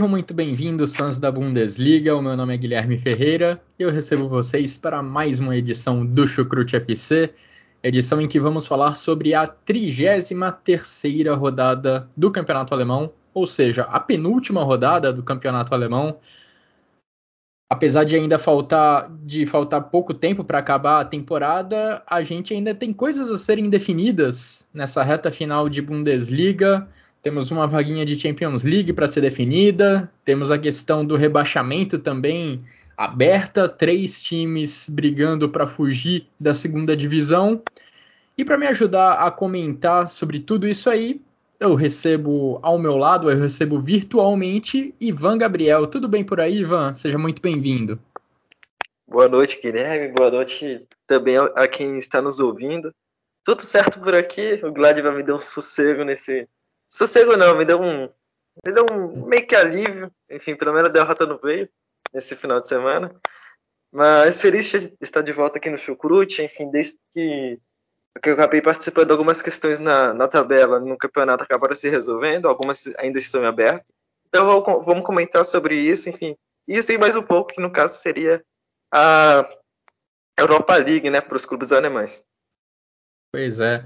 Sejam muito bem-vindos, fãs da Bundesliga. O meu nome é Guilherme Ferreira e eu recebo vocês para mais uma edição do Chucrute FC, edição em que vamos falar sobre a 33 rodada do Campeonato Alemão, ou seja, a penúltima rodada do Campeonato Alemão. Apesar de ainda faltar de faltar pouco tempo para acabar a temporada, a gente ainda tem coisas a serem definidas nessa reta final de Bundesliga. Temos uma vaguinha de Champions League para ser definida. Temos a questão do rebaixamento também aberta, três times brigando para fugir da segunda divisão. E para me ajudar a comentar sobre tudo isso aí, eu recebo ao meu lado, eu recebo virtualmente Ivan Gabriel. Tudo bem por aí, Ivan? Seja muito bem-vindo. Boa noite, Guilherme. Boa noite também a quem está nos ouvindo. Tudo certo por aqui. O Glad vai me dar um sossego nesse Sossego não, me deu um. Me deu um meio que alívio. Enfim, pelo menos a derrota não veio nesse final de semana. Mas feliz de estar de volta aqui no Chucrute, enfim, desde que, que eu acabei participando de algumas questões na, na tabela no campeonato acabaram se resolvendo, algumas ainda estão em aberto. Então vou, vamos comentar sobre isso, enfim. Isso e mais um pouco, que no caso seria a Europa League, né, para os clubes alemães. Pois é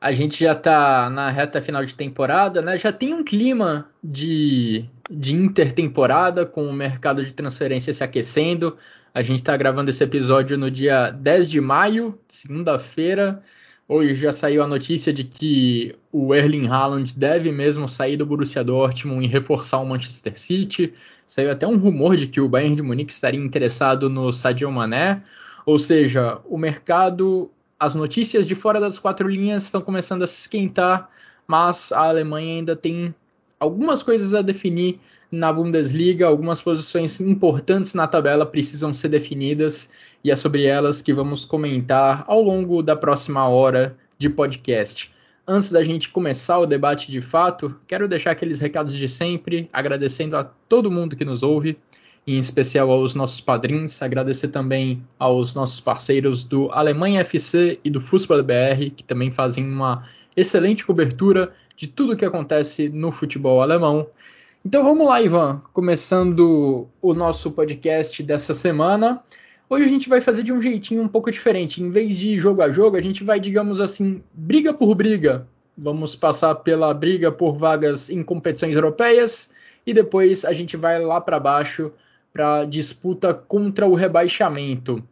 a gente já está na reta final de temporada, né? Já tem um clima de, de intertemporada com o mercado de transferência se aquecendo. A gente está gravando esse episódio no dia 10 de maio, segunda-feira. Hoje já saiu a notícia de que o Erling Haaland deve mesmo sair do Borussia Dortmund e reforçar o Manchester City. Saiu até um rumor de que o Bayern de Munique estaria interessado no Sadio Mané. Ou seja, o mercado as notícias de fora das quatro linhas estão começando a se esquentar, mas a Alemanha ainda tem algumas coisas a definir na Bundesliga, algumas posições importantes na tabela precisam ser definidas e é sobre elas que vamos comentar ao longo da próxima hora de podcast. Antes da gente começar o debate de fato, quero deixar aqueles recados de sempre, agradecendo a todo mundo que nos ouve em especial aos nossos padrinhos, agradecer também aos nossos parceiros do Alemanha FC e do Fußball BR, que também fazem uma excelente cobertura de tudo o que acontece no futebol alemão. Então vamos lá, Ivan, começando o nosso podcast dessa semana. Hoje a gente vai fazer de um jeitinho um pouco diferente. Em vez de jogo a jogo, a gente vai, digamos assim, briga por briga. Vamos passar pela briga por vagas em competições europeias e depois a gente vai lá para baixo para disputa contra o rebaixamento.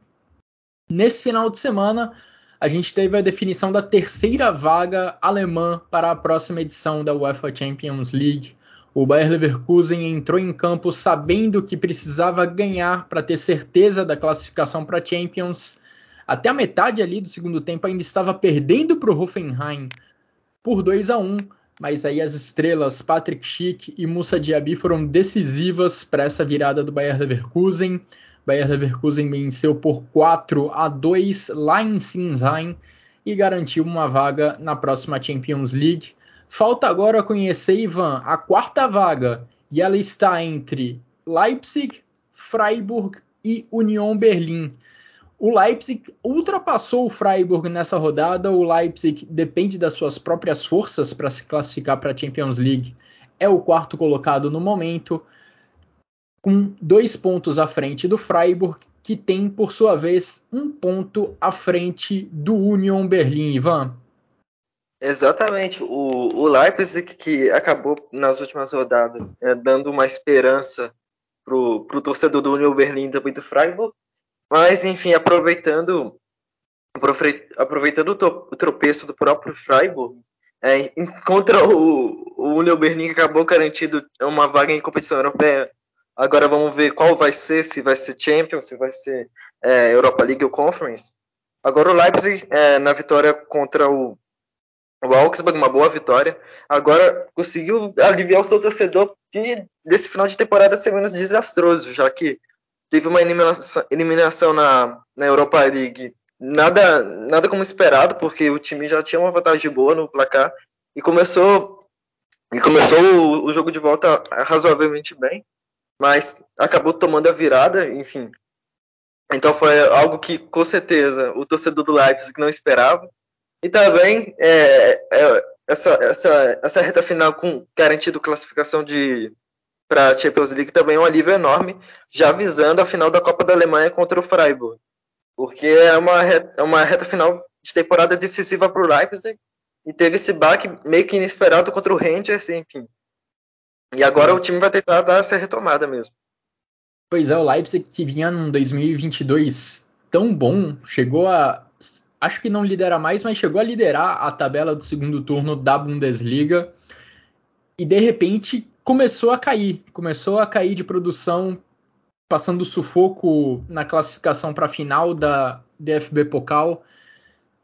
Nesse final de semana, a gente teve a definição da terceira vaga alemã para a próxima edição da UEFA Champions League. O Bayer Leverkusen entrou em campo sabendo que precisava ganhar para ter certeza da classificação para Champions. Até a metade ali do segundo tempo ainda estava perdendo para o Hoffenheim por 2 a 1, mas aí as estrelas Patrick Schick e Musa Diaby foram decisivas para essa virada do Bayer Leverkusen. Bayer Leverkusen venceu por 4 a 2 lá em Sinsheim e garantiu uma vaga na próxima Champions League. Falta agora conhecer, Ivan, a quarta vaga, e ela está entre Leipzig, Freiburg e Union Berlim. O Leipzig ultrapassou o Freiburg nessa rodada. O Leipzig depende das suas próprias forças para se classificar para a Champions League. É o quarto colocado no momento, com dois pontos à frente do Freiburg, que tem, por sua vez, um ponto à frente do Union Berlim. Ivan. Exatamente. O, o Leipzig, que acabou nas últimas rodadas é, dando uma esperança para o torcedor do Union Berlim e também do Freiburg, mas, enfim, aproveitando aproveitando o tropeço do próprio Freiburg, é, contra o, o Union Berlin que acabou garantido uma vaga em competição europeia. Agora vamos ver qual vai ser, se vai ser Champions, se vai ser é, Europa League ou Conference. Agora o Leipzig, é, na vitória contra o, o Augsburg, uma boa vitória, agora conseguiu aliviar o seu torcedor de, desse final de temporada ser menos desastroso, já que teve uma eliminação, eliminação na, na Europa League nada, nada como esperado, porque o time já tinha uma vantagem boa no placar e começou e começou o, o jogo de volta razoavelmente bem, mas acabou tomando a virada, enfim. Então foi algo que com certeza o torcedor do Leipzig não esperava. E também é, é, essa, essa, essa reta final com garantido classificação de para a Champions League também é um alívio enorme, já visando a final da Copa da Alemanha contra o Freiburg porque é uma, reta, é uma reta final de temporada decisiva para o Leipzig e teve esse baque meio que inesperado contra o Rangers, enfim. E agora o time vai tentar dar essa retomada mesmo. Pois é, o Leipzig que vinha num 2022 tão bom, chegou a acho que não lidera mais, mas chegou a liderar a tabela do segundo turno da Bundesliga e de repente começou a cair, começou a cair de produção, passando sufoco na classificação para a final da DFB Pokal,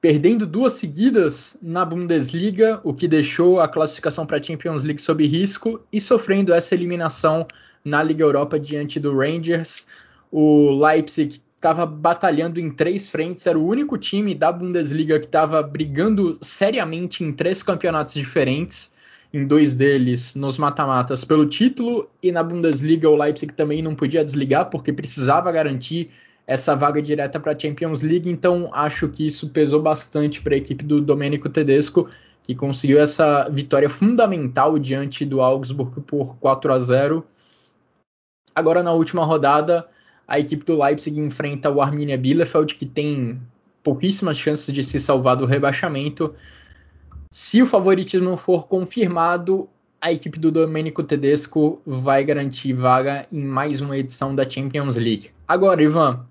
perdendo duas seguidas na Bundesliga, o que deixou a classificação para a Champions League sob risco e sofrendo essa eliminação na Liga Europa diante do Rangers. O Leipzig estava batalhando em três frentes, era o único time da Bundesliga que estava brigando seriamente em três campeonatos diferentes em dois deles nos mata-matas pelo título e na Bundesliga o Leipzig também não podia desligar porque precisava garantir essa vaga direta para a Champions League, então acho que isso pesou bastante para a equipe do Domenico Tedesco, que conseguiu essa vitória fundamental diante do Augsburg por 4 a 0. Agora na última rodada, a equipe do Leipzig enfrenta o Arminia Bielefeld, que tem pouquíssimas chances de se salvar do rebaixamento. Se o favoritismo for confirmado, a equipe do Domenico Tedesco vai garantir vaga em mais uma edição da Champions League. Agora, Ivan,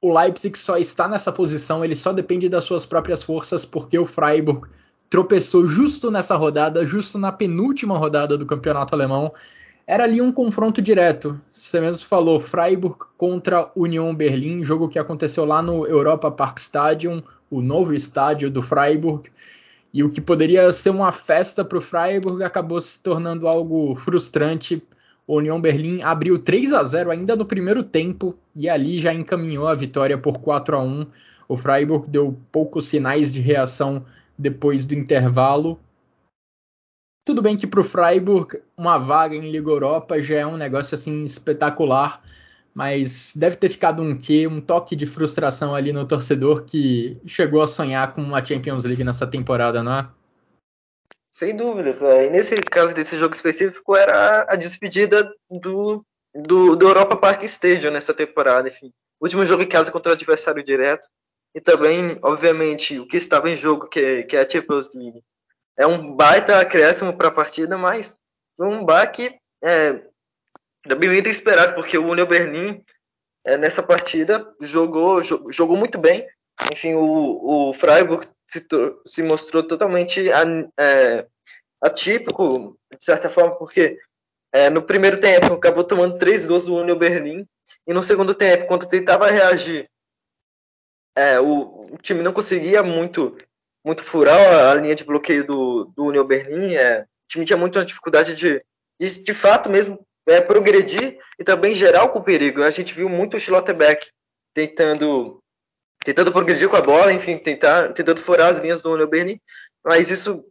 o Leipzig só está nessa posição, ele só depende das suas próprias forças, porque o Freiburg tropeçou justo nessa rodada, justo na penúltima rodada do campeonato alemão. Era ali um confronto direto. Você mesmo falou, Freiburg contra Union Berlim, jogo que aconteceu lá no Europa Park Stadium, o novo estádio do Freiburg. E o que poderia ser uma festa para o Freiburg acabou se tornando algo frustrante. O União Berlim abriu 3 a 0 ainda no primeiro tempo e ali já encaminhou a vitória por 4 a 1. O Freiburg deu poucos sinais de reação depois do intervalo. Tudo bem que para o Freiburg uma vaga em Liga Europa já é um negócio assim espetacular, mas deve ter ficado um quê, um toque de frustração ali no torcedor que chegou a sonhar com uma Champions League nessa temporada, não é? Sem dúvidas. É. E nesse caso desse jogo específico era a despedida do, do, do Europa Park Stadium nessa temporada, enfim. Último jogo em casa contra o adversário direto. E também, obviamente, o que estava em jogo, que que é a Champions League. É um baita acréscimo para a partida, mas foi um baque é, também era esperado, porque o Union Berlin é, nessa partida jogou, jogou muito bem. Enfim, o, o Freiburg se, se mostrou totalmente é, atípico, de certa forma, porque é, no primeiro tempo acabou tomando três gols do Union Berlin, e no segundo tempo, quando tentava reagir, é, o, o, time não conseguia muito, muito furar a, a linha de bloqueio do, do Union Berlin. É, o time tinha muita dificuldade de, de, de fato mesmo é, progredir e também gerar com perigo. A gente viu muito o Schlotterbeck tentando tentando progredir com a bola, enfim, tentar, tentando furar as linhas do Union Berlin, mas isso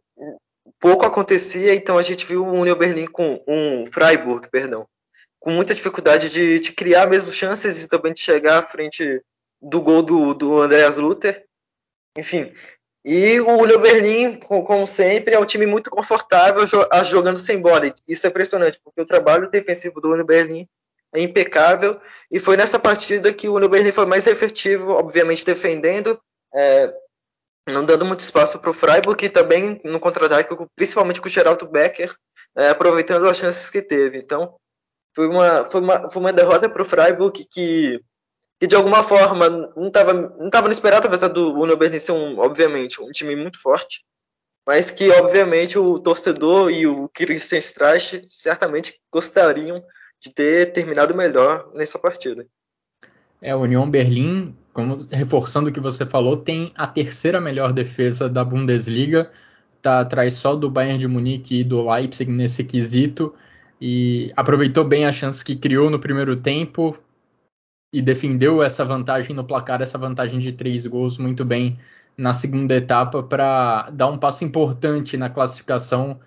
pouco acontecia, então a gente viu o Union Berlin com um Freiburg, perdão, com muita dificuldade de, de, criar mesmo chances e também de chegar à frente do gol do, do Andreas Luther. Enfim, e o Union Berlim, como sempre, é um time muito confortável jogando sem bola. Isso é impressionante, porque o trabalho defensivo do Union Berlim é impecável. E foi nessa partida que o Union Berlim foi mais efetivo, obviamente defendendo, é, não dando muito espaço para o Freiburg, e também no contra-ataque, principalmente com o Geraldo Becker, é, aproveitando as chances que teve. Então, foi uma, foi uma, foi uma derrota para o Freiburg que que de alguma forma não estava não tava no esperado, apesar do Union Berlin ser, um, obviamente, um time muito forte, mas que, obviamente, o torcedor e o Christian Streich certamente gostariam de ter terminado melhor nessa partida. É, o Union Berlim como, reforçando o que você falou, tem a terceira melhor defesa da Bundesliga, está atrás só do Bayern de Munique e do Leipzig nesse quesito, e aproveitou bem a chance que criou no primeiro tempo e defendeu essa vantagem no placar, essa vantagem de três gols muito bem na segunda etapa para dar um passo importante na classificação.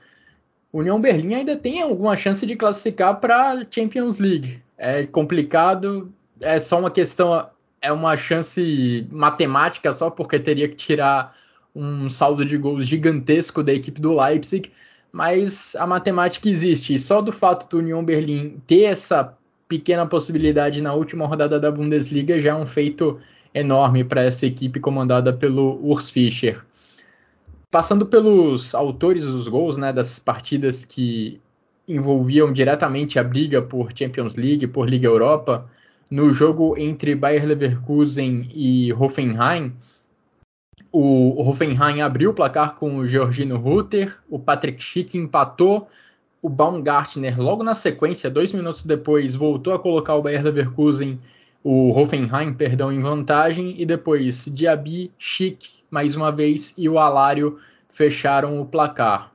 União Berlim ainda tem alguma chance de classificar para Champions League. É complicado, é só uma questão é uma chance matemática só porque teria que tirar um saldo de gols gigantesco da equipe do Leipzig, mas a matemática existe. E só do fato do Union Berlim ter essa pequena possibilidade na última rodada da Bundesliga já é um feito enorme para essa equipe comandada pelo Urs Fischer. Passando pelos autores dos gols, né, das partidas que envolviam diretamente a briga por Champions League, por Liga Europa, no jogo entre Bayer Leverkusen e Hoffenheim, o Hoffenheim abriu o placar com o Georgino Rutter, o Patrick Schick empatou, o Baumgartner logo na sequência, dois minutos depois, voltou a colocar o Bayer Leverkusen, o Hoffenheim, perdão, em vantagem, e depois Diaby, Schick, mais uma vez, e o Alário fecharam o placar.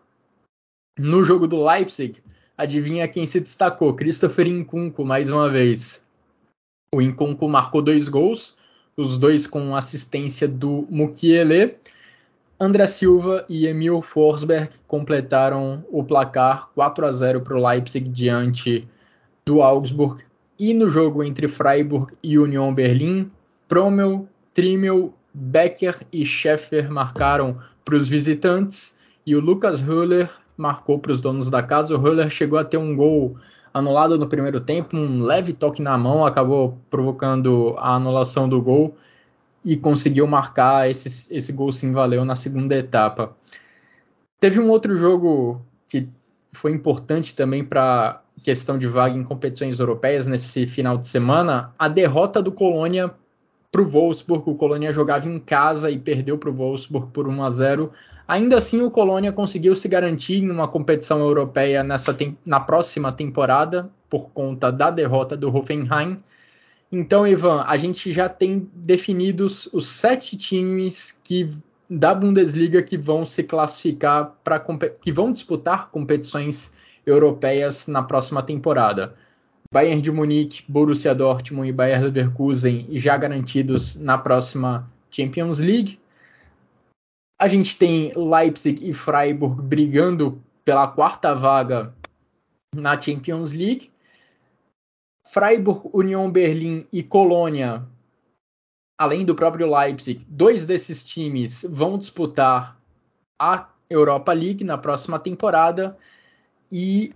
No jogo do Leipzig, adivinha quem se destacou? Christopher Nkunku, mais uma vez. O Nkunku marcou dois gols, os dois com assistência do Mukiele. André Silva e Emil Forsberg completaram o placar 4 a 0 para o Leipzig diante do Augsburg. E no jogo entre Freiburg e Union Berlim, Promel, Trimmel, Becker e Scheffer marcaram para os visitantes e o Lucas Höller marcou para os donos da casa. O Höller chegou a ter um gol anulado no primeiro tempo, um leve toque na mão acabou provocando a anulação do gol e conseguiu marcar esse, esse gol sim valeu na segunda etapa. Teve um outro jogo que foi importante também para questão de vaga em competições europeias nesse final de semana, a derrota do Colônia para o Wolfsburg. O Colônia jogava em casa e perdeu para o Wolfsburg por 1 a 0. Ainda assim, o Colônia conseguiu se garantir em uma competição europeia nessa na próxima temporada por conta da derrota do Hoffenheim. Então, Ivan, a gente já tem definidos os sete times que da Bundesliga que vão se classificar para que vão disputar competições europeias na próxima temporada. Bayern de Munique, Borussia Dortmund e Bayern Leverkusen já garantidos na próxima Champions League. A gente tem Leipzig e Freiburg brigando pela quarta vaga na Champions League. Freiburg, Union Berlim e Colônia, além do próprio Leipzig, dois desses times vão disputar a Europa League na próxima temporada e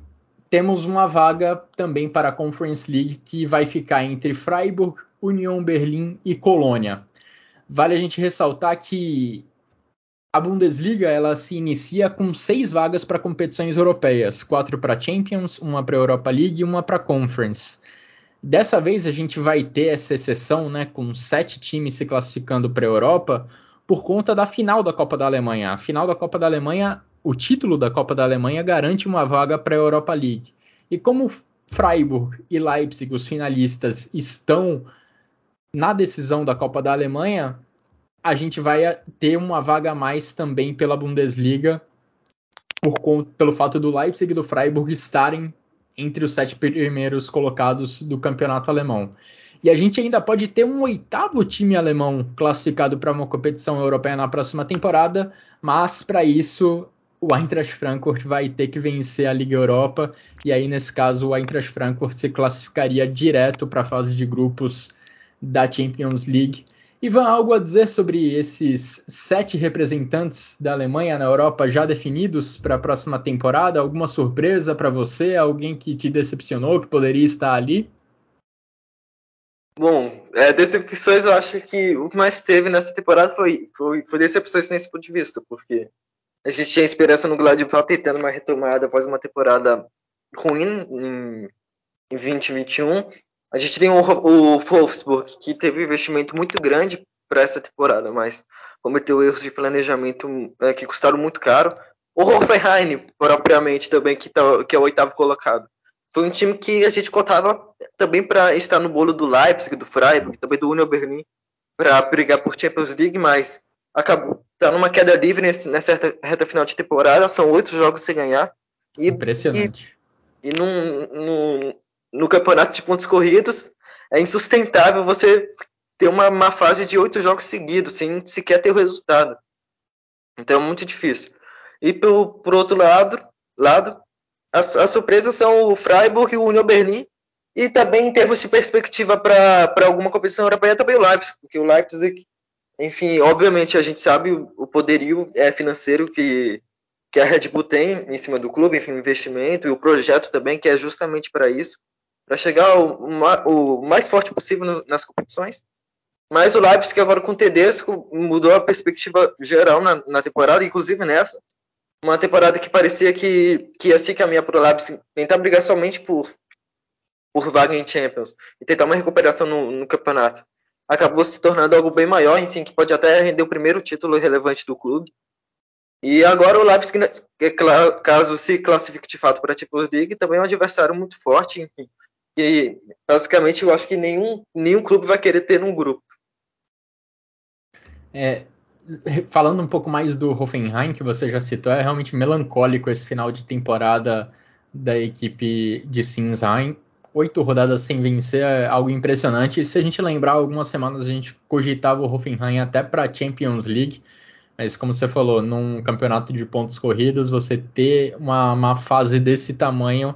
temos uma vaga também para a Conference League que vai ficar entre Freiburg, Union Berlim e Colônia. Vale a gente ressaltar que a Bundesliga ela se inicia com seis vagas para competições europeias, quatro para Champions, uma para Europa League e uma para Conference. Dessa vez a gente vai ter essa exceção, né, com sete times se classificando para a Europa, por conta da final da Copa da Alemanha. A final da Copa da Alemanha, o título da Copa da Alemanha garante uma vaga para a Europa League. E como Freiburg e Leipzig, os finalistas, estão na decisão da Copa da Alemanha, a gente vai ter uma vaga a mais também pela Bundesliga, por, pelo fato do Leipzig e do Freiburg estarem entre os sete primeiros colocados do campeonato alemão. E a gente ainda pode ter um oitavo time alemão classificado para uma competição europeia na próxima temporada, mas para isso o Eintracht Frankfurt vai ter que vencer a Liga Europa e aí nesse caso o Eintracht Frankfurt se classificaria direto para a fase de grupos da Champions League Ivan, algo a dizer sobre esses sete representantes da Alemanha na Europa já definidos para a próxima temporada? Alguma surpresa para você? Alguém que te decepcionou, que poderia estar ali? Bom, é, decepções eu acho que o que mais teve nessa temporada foi, foi, foi decepções nesse ponto de vista, porque a gente tinha esperança no Gladbach tentando uma retomada após uma temporada ruim em, em 2021 a gente tem o, o Wolfsburg, que teve um investimento muito grande para essa temporada, mas cometeu erros de planejamento é, que custaram muito caro. O Hoffenheim, propriamente, também, que, tá, que é o oitavo colocado. Foi um time que a gente contava também para estar no bolo do Leipzig, do Freiburg, também do Union Berlin. para brigar por Champions League, mas acabou tá numa queda livre nesse, nessa reta, reta final de temporada. São oito jogos sem ganhar. E, Impressionante. E, e num, no campeonato de pontos corridos é insustentável você ter uma, uma fase de oito jogos seguidos sem sequer ter o resultado. Então é muito difícil. E por, por outro lado, lado as, as surpresas são o Freiburg e o Union Berlin. E também em termos de perspectiva para alguma competição europeia, também o Leipzig, porque o Leipzig, enfim, obviamente a gente sabe o, o poderio é, financeiro que, que a Red Bull tem em cima do clube, enfim, investimento e o projeto também, que é justamente para isso, para chegar o, o, mais forte possível nas competições. Mas o Leipzig agora com o Tedesco mudou a perspectiva geral na, na temporada, inclusive nessa, uma temporada que parecia que, que ia se caminhar para o Leipzig tentar brigar somente por, por vaga em Champions e tentar uma recuperação no, no, campeonato. Acabou se tornando algo bem maior, enfim, que pode até render o primeiro título relevante do clube. E agora o Leipzig, né, caso se classifique de fato para a Champions League, também é um adversário muito forte, enfim. E basicamente eu acho que nenhum, nenhum clube vai querer ter num grupo. É, falando um pouco mais do Hoffenheim, que você já citou, é realmente melancólico esse final de temporada da equipe de Sinsheim. Oito rodadas sem vencer é algo impressionante. E se a gente lembrar, algumas semanas a gente cogitava o Hoffenheim até para a Champions League. Mas como você falou, num campeonato de pontos corridos, você ter uma, uma fase desse tamanho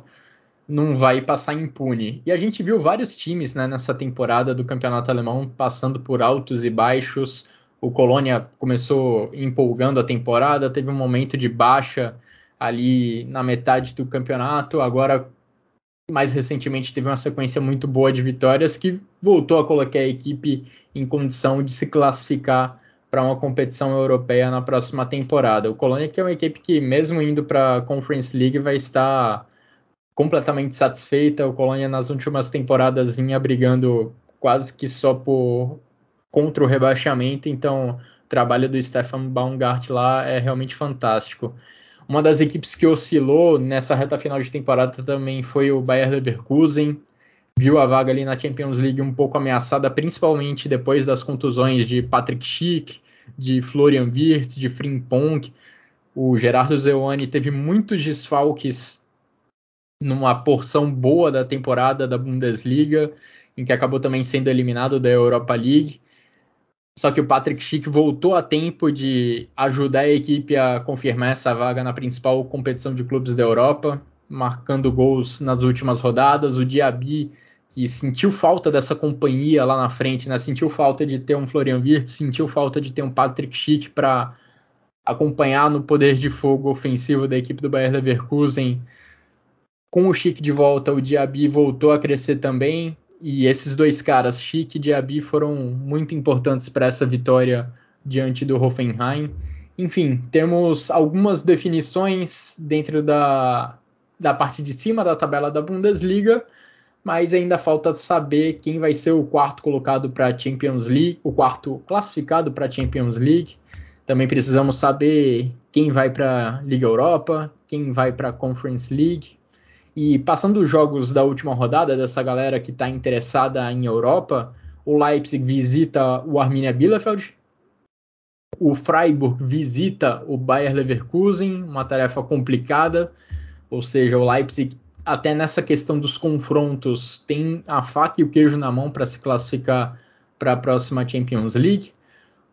não vai passar impune. E a gente viu vários times né, nessa temporada do campeonato alemão passando por altos e baixos o Colônia começou empolgando a temporada, teve um momento de baixa ali na metade do campeonato, agora mais recentemente teve uma sequência muito boa de vitórias que voltou a colocar a equipe em condição de se classificar para uma competição europeia na próxima temporada. O Colônia que é uma equipe que mesmo indo para a Conference League vai estar completamente satisfeita. O Colônia nas últimas temporadas vinha brigando quase que só por contra o rebaixamento, então o trabalho do Stefan Baumgart lá é realmente fantástico. Uma das equipes que oscilou nessa reta final de temporada também foi o Bayer Leverkusen, viu a vaga ali na Champions League um pouco ameaçada, principalmente depois das contusões de Patrick Schick, de Florian Wirtz, de Frimpong. O Gerardo Zewani teve muitos desfalques numa porção boa da temporada da Bundesliga, em que acabou também sendo eliminado da Europa League. Só que o Patrick Schick voltou a tempo de ajudar a equipe a confirmar essa vaga na principal competição de clubes da Europa, marcando gols nas últimas rodadas. O Diaby, que sentiu falta dessa companhia lá na frente, né? sentiu falta de ter um Florian Wirtz, sentiu falta de ter um Patrick Schick para acompanhar no poder de fogo ofensivo da equipe do Bayer Leverkusen. Com o Schick de volta, o Diaby voltou a crescer também. E esses dois caras, Schick e Diaby, foram muito importantes para essa vitória diante do Hoffenheim. Enfim, temos algumas definições dentro da, da parte de cima da tabela da Bundesliga, mas ainda falta saber quem vai ser o quarto colocado para a Champions League, o quarto classificado para a Champions League. Também precisamos saber quem vai para a Liga Europa, quem vai para a Conference League. E passando os jogos da última rodada, dessa galera que está interessada em Europa, o Leipzig visita o Arminia Bielefeld, o Freiburg visita o Bayer Leverkusen, uma tarefa complicada, ou seja, o Leipzig até nessa questão dos confrontos tem a faca e o queijo na mão para se classificar para a próxima Champions League.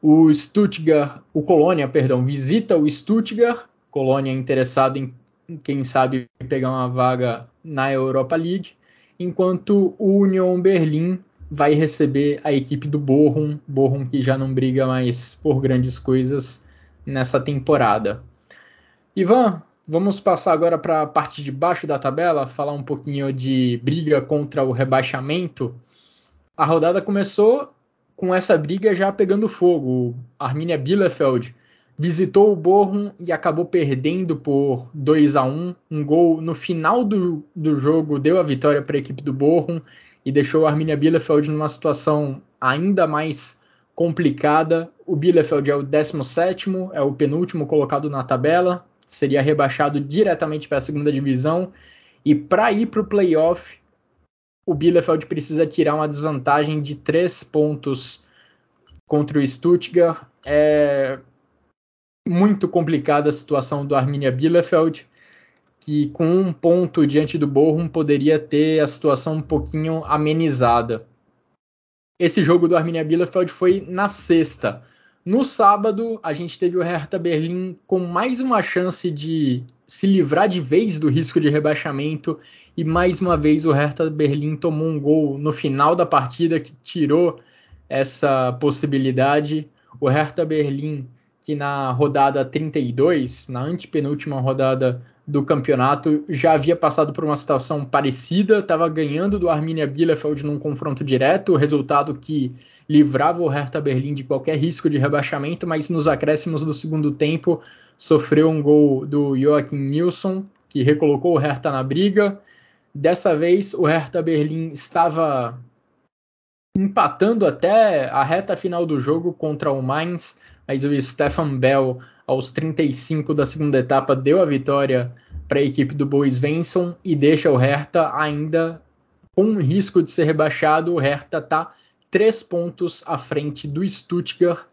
O Stuttgart, o Colônia, perdão, visita o Stuttgart, Colônia interessado em quem sabe pegar uma vaga na Europa League, enquanto o Union Berlim vai receber a equipe do Bochum, Bochum que já não briga mais por grandes coisas nessa temporada. Ivan, vamos passar agora para a parte de baixo da tabela, falar um pouquinho de briga contra o rebaixamento. A rodada começou com essa briga já pegando fogo. Arminia Bielefeld visitou o Bochum e acabou perdendo por 2 a 1 Um gol no final do, do jogo deu a vitória para a equipe do Bochum e deixou o Arminia Bielefeld numa situação ainda mais complicada. O Bielefeld é o 17 é o penúltimo colocado na tabela, seria rebaixado diretamente para a segunda divisão. E para ir para o playoff, o Bielefeld precisa tirar uma desvantagem de três pontos contra o Stuttgart. É muito complicada a situação do Arminia Bielefeld, que com um ponto diante do Bochum poderia ter a situação um pouquinho amenizada. Esse jogo do Arminia Bielefeld foi na sexta. No sábado, a gente teve o Hertha Berlim com mais uma chance de se livrar de vez do risco de rebaixamento e mais uma vez o Hertha Berlim tomou um gol no final da partida que tirou essa possibilidade. O Hertha Berlim, que na rodada 32, na antepenúltima rodada do campeonato, já havia passado por uma situação parecida, estava ganhando do Arminia Bielefeld num confronto direto, resultado que livrava o Hertha Berlim de qualquer risco de rebaixamento, mas nos acréscimos do segundo tempo sofreu um gol do Joachim Nilsson, que recolocou o Hertha na briga. Dessa vez o Hertha Berlim estava empatando até a reta final do jogo contra o Mainz, mas o Stefan Bell, aos 35 da segunda etapa, deu a vitória para a equipe do Bois Venson e deixa o Hertha ainda com risco de ser rebaixado. O Hertha está três pontos à frente do Stuttgart,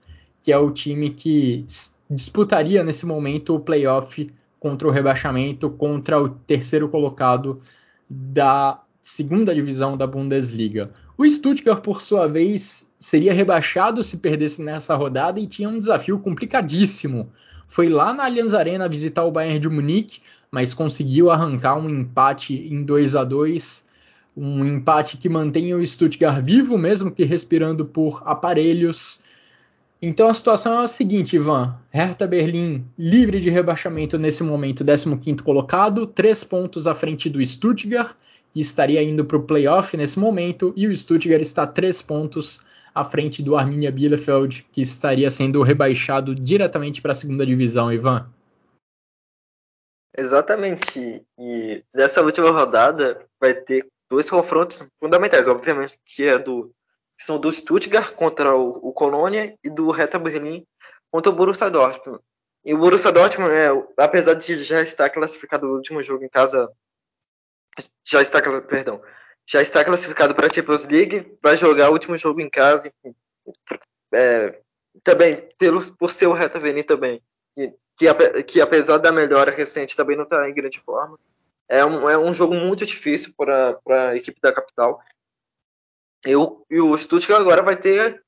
que é o time que disputaria nesse momento o playoff contra o rebaixamento, contra o terceiro colocado da segunda divisão da Bundesliga. O Stuttgart, por sua vez, seria rebaixado se perdesse nessa rodada e tinha um desafio complicadíssimo. Foi lá na Allianz Arena visitar o Bayern de Munique, mas conseguiu arrancar um empate em 2 a 2 um empate que mantém o Stuttgart vivo, mesmo que respirando por aparelhos. Então a situação é a seguinte, Ivan. Hertha Berlim livre de rebaixamento nesse momento, 15º colocado, três pontos à frente do Stuttgart, que estaria indo para o playoff nesse momento, e o Stuttgart está três pontos à frente do Arminia Bielefeld, que estaria sendo rebaixado diretamente para a segunda divisão, Ivan. Exatamente. E nessa última rodada vai ter dois confrontos fundamentais, obviamente, que é do que são do Stuttgart contra o, o Colônia e do Hertha Berlim contra o Borussia Dortmund. E o Borussia Dortmund, é, apesar de já estar classificado no último jogo em casa, já está, perdão, já está classificado para a Champions League, vai jogar o último jogo em casa, é, também pelo, por ser o Hertha Berlim também, que, que, que apesar da melhora recente também não está em grande forma. É um, é um jogo muito difícil para a equipe da capital. E o, e o Stuttgart agora vai ter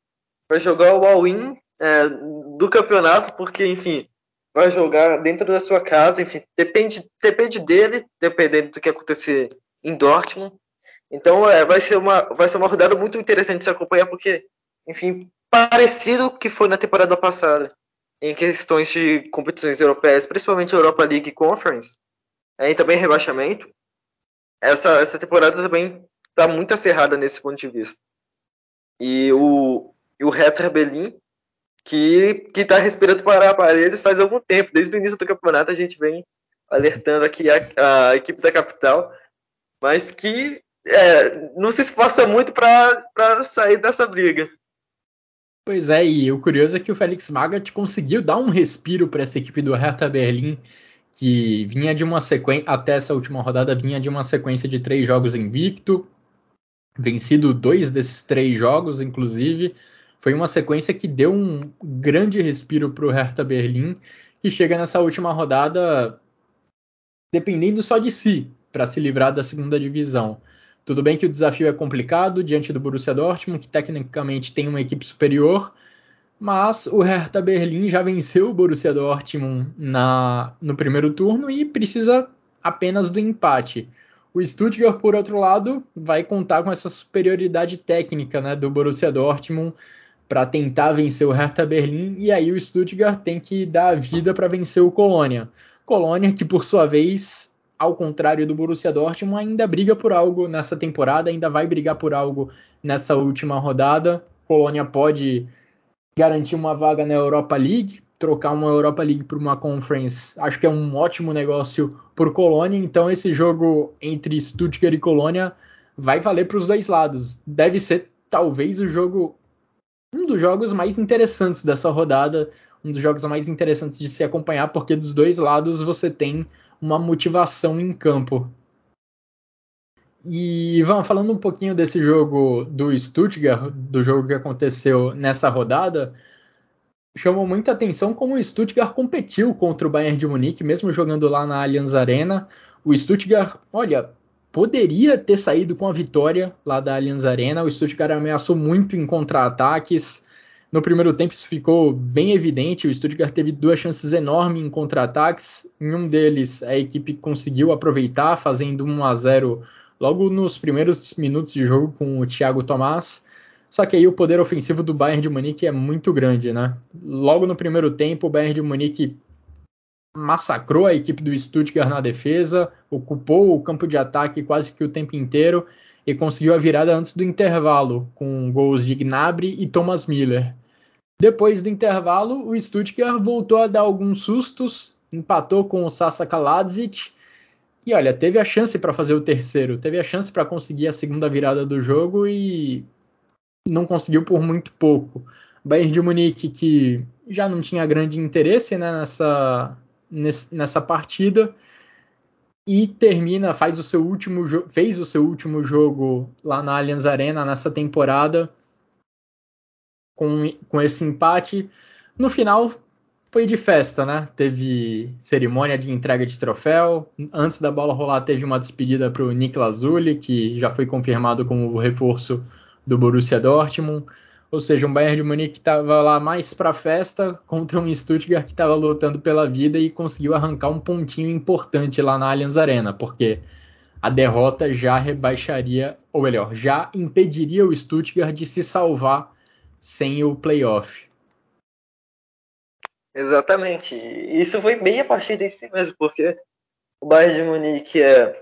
vai jogar o all-in é, do campeonato, porque, enfim, vai jogar dentro da sua casa, enfim, depende, depende dele, dependendo do que acontecer em Dortmund. Então é, vai, ser uma, vai ser uma rodada muito interessante de se acompanhar, porque, enfim, parecido que foi na temporada passada, em questões de competições europeias, principalmente Europa League Conference, é, e também rebaixamento, essa, essa temporada também está muito acerrada nesse ponto de vista. E o, e o Hertha Berlim, que está respirando para aparelhos faz algum tempo, desde o início do campeonato a gente vem alertando aqui a, a equipe da capital, mas que é, não se esforça muito para sair dessa briga. Pois é, e o curioso é que o Félix Magath conseguiu dar um respiro para essa equipe do Hertha Berlim que vinha de uma sequência, até essa última rodada, vinha de uma sequência de três jogos invicto, vencido dois desses três jogos, inclusive. Foi uma sequência que deu um grande respiro para o Hertha Berlim, que chega nessa última rodada dependendo só de si para se livrar da segunda divisão. Tudo bem que o desafio é complicado diante do Borussia Dortmund, que tecnicamente tem uma equipe superior, mas o Hertha Berlim já venceu o Borussia Dortmund na, no primeiro turno e precisa apenas do empate. O Stuttgart, por outro lado, vai contar com essa superioridade técnica né, do Borussia Dortmund para tentar vencer o Hertha Berlim e aí o Stuttgart tem que dar a vida para vencer o Colônia. Colônia que por sua vez, ao contrário do Borussia Dortmund, ainda briga por algo nessa temporada, ainda vai brigar por algo nessa última rodada. Colônia pode garantir uma vaga na Europa League, trocar uma Europa League por uma Conference, acho que é um ótimo negócio por Colônia. Então esse jogo entre Stuttgart e Colônia vai valer para os dois lados. Deve ser talvez o jogo um dos jogos mais interessantes dessa rodada, um dos jogos mais interessantes de se acompanhar, porque dos dois lados você tem uma motivação em campo. E vamos falando um pouquinho desse jogo do Stuttgart, do jogo que aconteceu nessa rodada, chamou muita atenção como o Stuttgart competiu contra o Bayern de Munique, mesmo jogando lá na Allianz Arena. O Stuttgart, olha, poderia ter saído com a vitória lá da Allianz Arena. O Stuttgart ameaçou muito em contra-ataques. No primeiro tempo isso ficou bem evidente. O Stuttgart teve duas chances enormes em contra-ataques. Em um deles a equipe conseguiu aproveitar, fazendo 1 a 0 logo nos primeiros minutos de jogo com o Thiago Tomás. Só que aí o poder ofensivo do Bayern de Munique é muito grande, né? Logo no primeiro tempo, o Bayern de Munique massacrou a equipe do Stuttgart na defesa, ocupou o campo de ataque quase que o tempo inteiro e conseguiu a virada antes do intervalo, com gols de Gnabry e Thomas Miller. Depois do intervalo, o Stuttgart voltou a dar alguns sustos, empatou com o Sasa Kaladzic e olha, teve a chance para fazer o terceiro, teve a chance para conseguir a segunda virada do jogo e não conseguiu por muito pouco. Bayern de Munique que já não tinha grande interesse né, nessa, nessa partida e termina, faz o seu último fez o seu último jogo lá na Allianz Arena nessa temporada com, com esse empate. No final foi de festa, né? Teve cerimônia de entrega de troféu. Antes da bola rolar, teve uma despedida para o Niklas Zuli, que já foi confirmado como reforço do Borussia Dortmund. Ou seja, um Bayern de Munique que estava lá mais para festa contra um Stuttgart que estava lutando pela vida e conseguiu arrancar um pontinho importante lá na Allianz Arena, porque a derrota já rebaixaria, ou melhor, já impediria o Stuttgart de se salvar sem o playoff. Exatamente. Isso foi bem a partir de si mesmo, porque o Bayern de Munique é.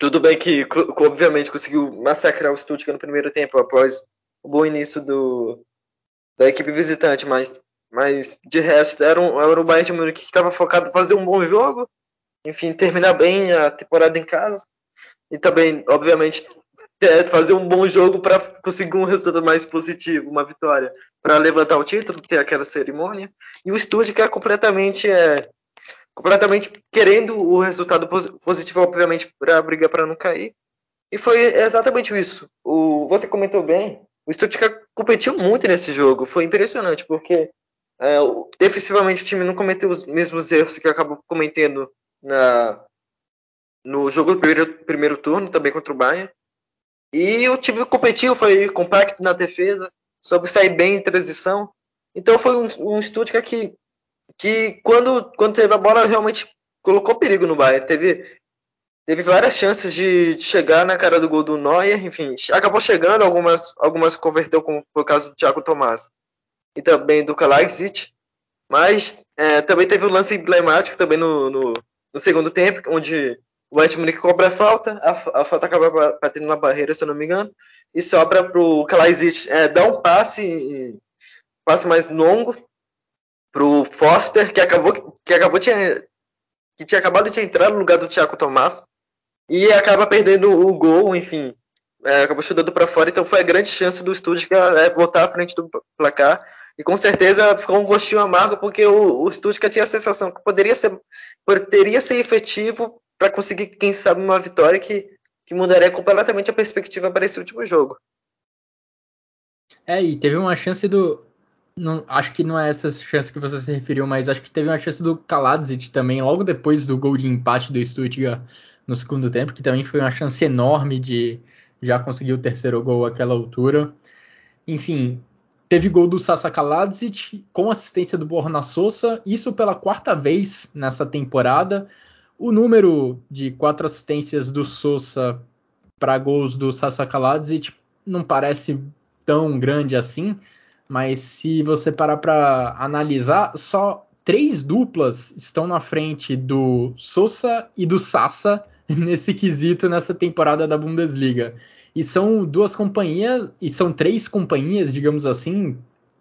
Tudo bem que, obviamente, conseguiu massacrar o Stuttgart no primeiro tempo, após bom início do, da equipe visitante, mas, mas de resto era, um, era o Bayern de Munique que estava focado em fazer um bom jogo, enfim, terminar bem a temporada em casa, e também, obviamente, fazer um bom jogo para conseguir um resultado mais positivo, uma vitória, para levantar o título, ter aquela cerimônia. E o estúdio que é completamente é, completamente querendo o resultado positivo, obviamente, para brigar para não cair. E foi exatamente isso. O, você comentou bem, o Stuttgart competiu muito nesse jogo. Foi impressionante, porque é, defensivamente o time não cometeu os mesmos erros que acabou cometendo na, no jogo do primeiro, primeiro turno, também contra o Bayern. E o time competiu, foi compacto na defesa, soube sair bem em transição. Então foi um, um Stuttgart que, que quando, quando teve a bola, realmente colocou perigo no Bayern. Teve, teve várias chances de, de, chegar na cara do gol do Neuer, enfim, acabou chegando, algumas, algumas converteu, como foi o caso do Thiago Tomás e também do Kalajdzic. Mas é, também teve um lance emblemático também no, no, no segundo tempo, onde o Munique cobra a falta, a, a, falta acaba batendo na barreira, se eu não me engano, e sobra para o é, dar um passe, passe mais longo para o Foster, que acabou, que acabou tinha, que tinha acabado de entrar no lugar do Thiago Tomás, e acaba perdendo o gol, enfim, é, acabou chutando para fora, então foi a grande chance do Estúdio é, voltar à frente do placar, e com certeza ficou um gostinho amargo, porque o, o Stuttgart tinha a sensação que poderia ser, poderia ser efetivo para conseguir, quem sabe, uma vitória que, que mudaria completamente a perspectiva para esse último jogo. É, e teve uma chance do. Não, acho que não é essa chance que você se referiu, mas acho que teve uma chance do Kaladzic também, logo depois do gol de empate do Stuttgart no segundo tempo, que também foi uma chance enorme de já conseguir o terceiro gol àquela altura. Enfim, teve gol do Sasa Kaladzic com assistência do Borna Sosa, isso pela quarta vez nessa temporada. O número de quatro assistências do Sousa para gols do Sasa Kaladzic não parece tão grande assim, mas se você parar para analisar, só três duplas estão na frente do Sousa e do Sassa nesse quesito nessa temporada da Bundesliga. E são duas companhias, e são três companhias, digamos assim,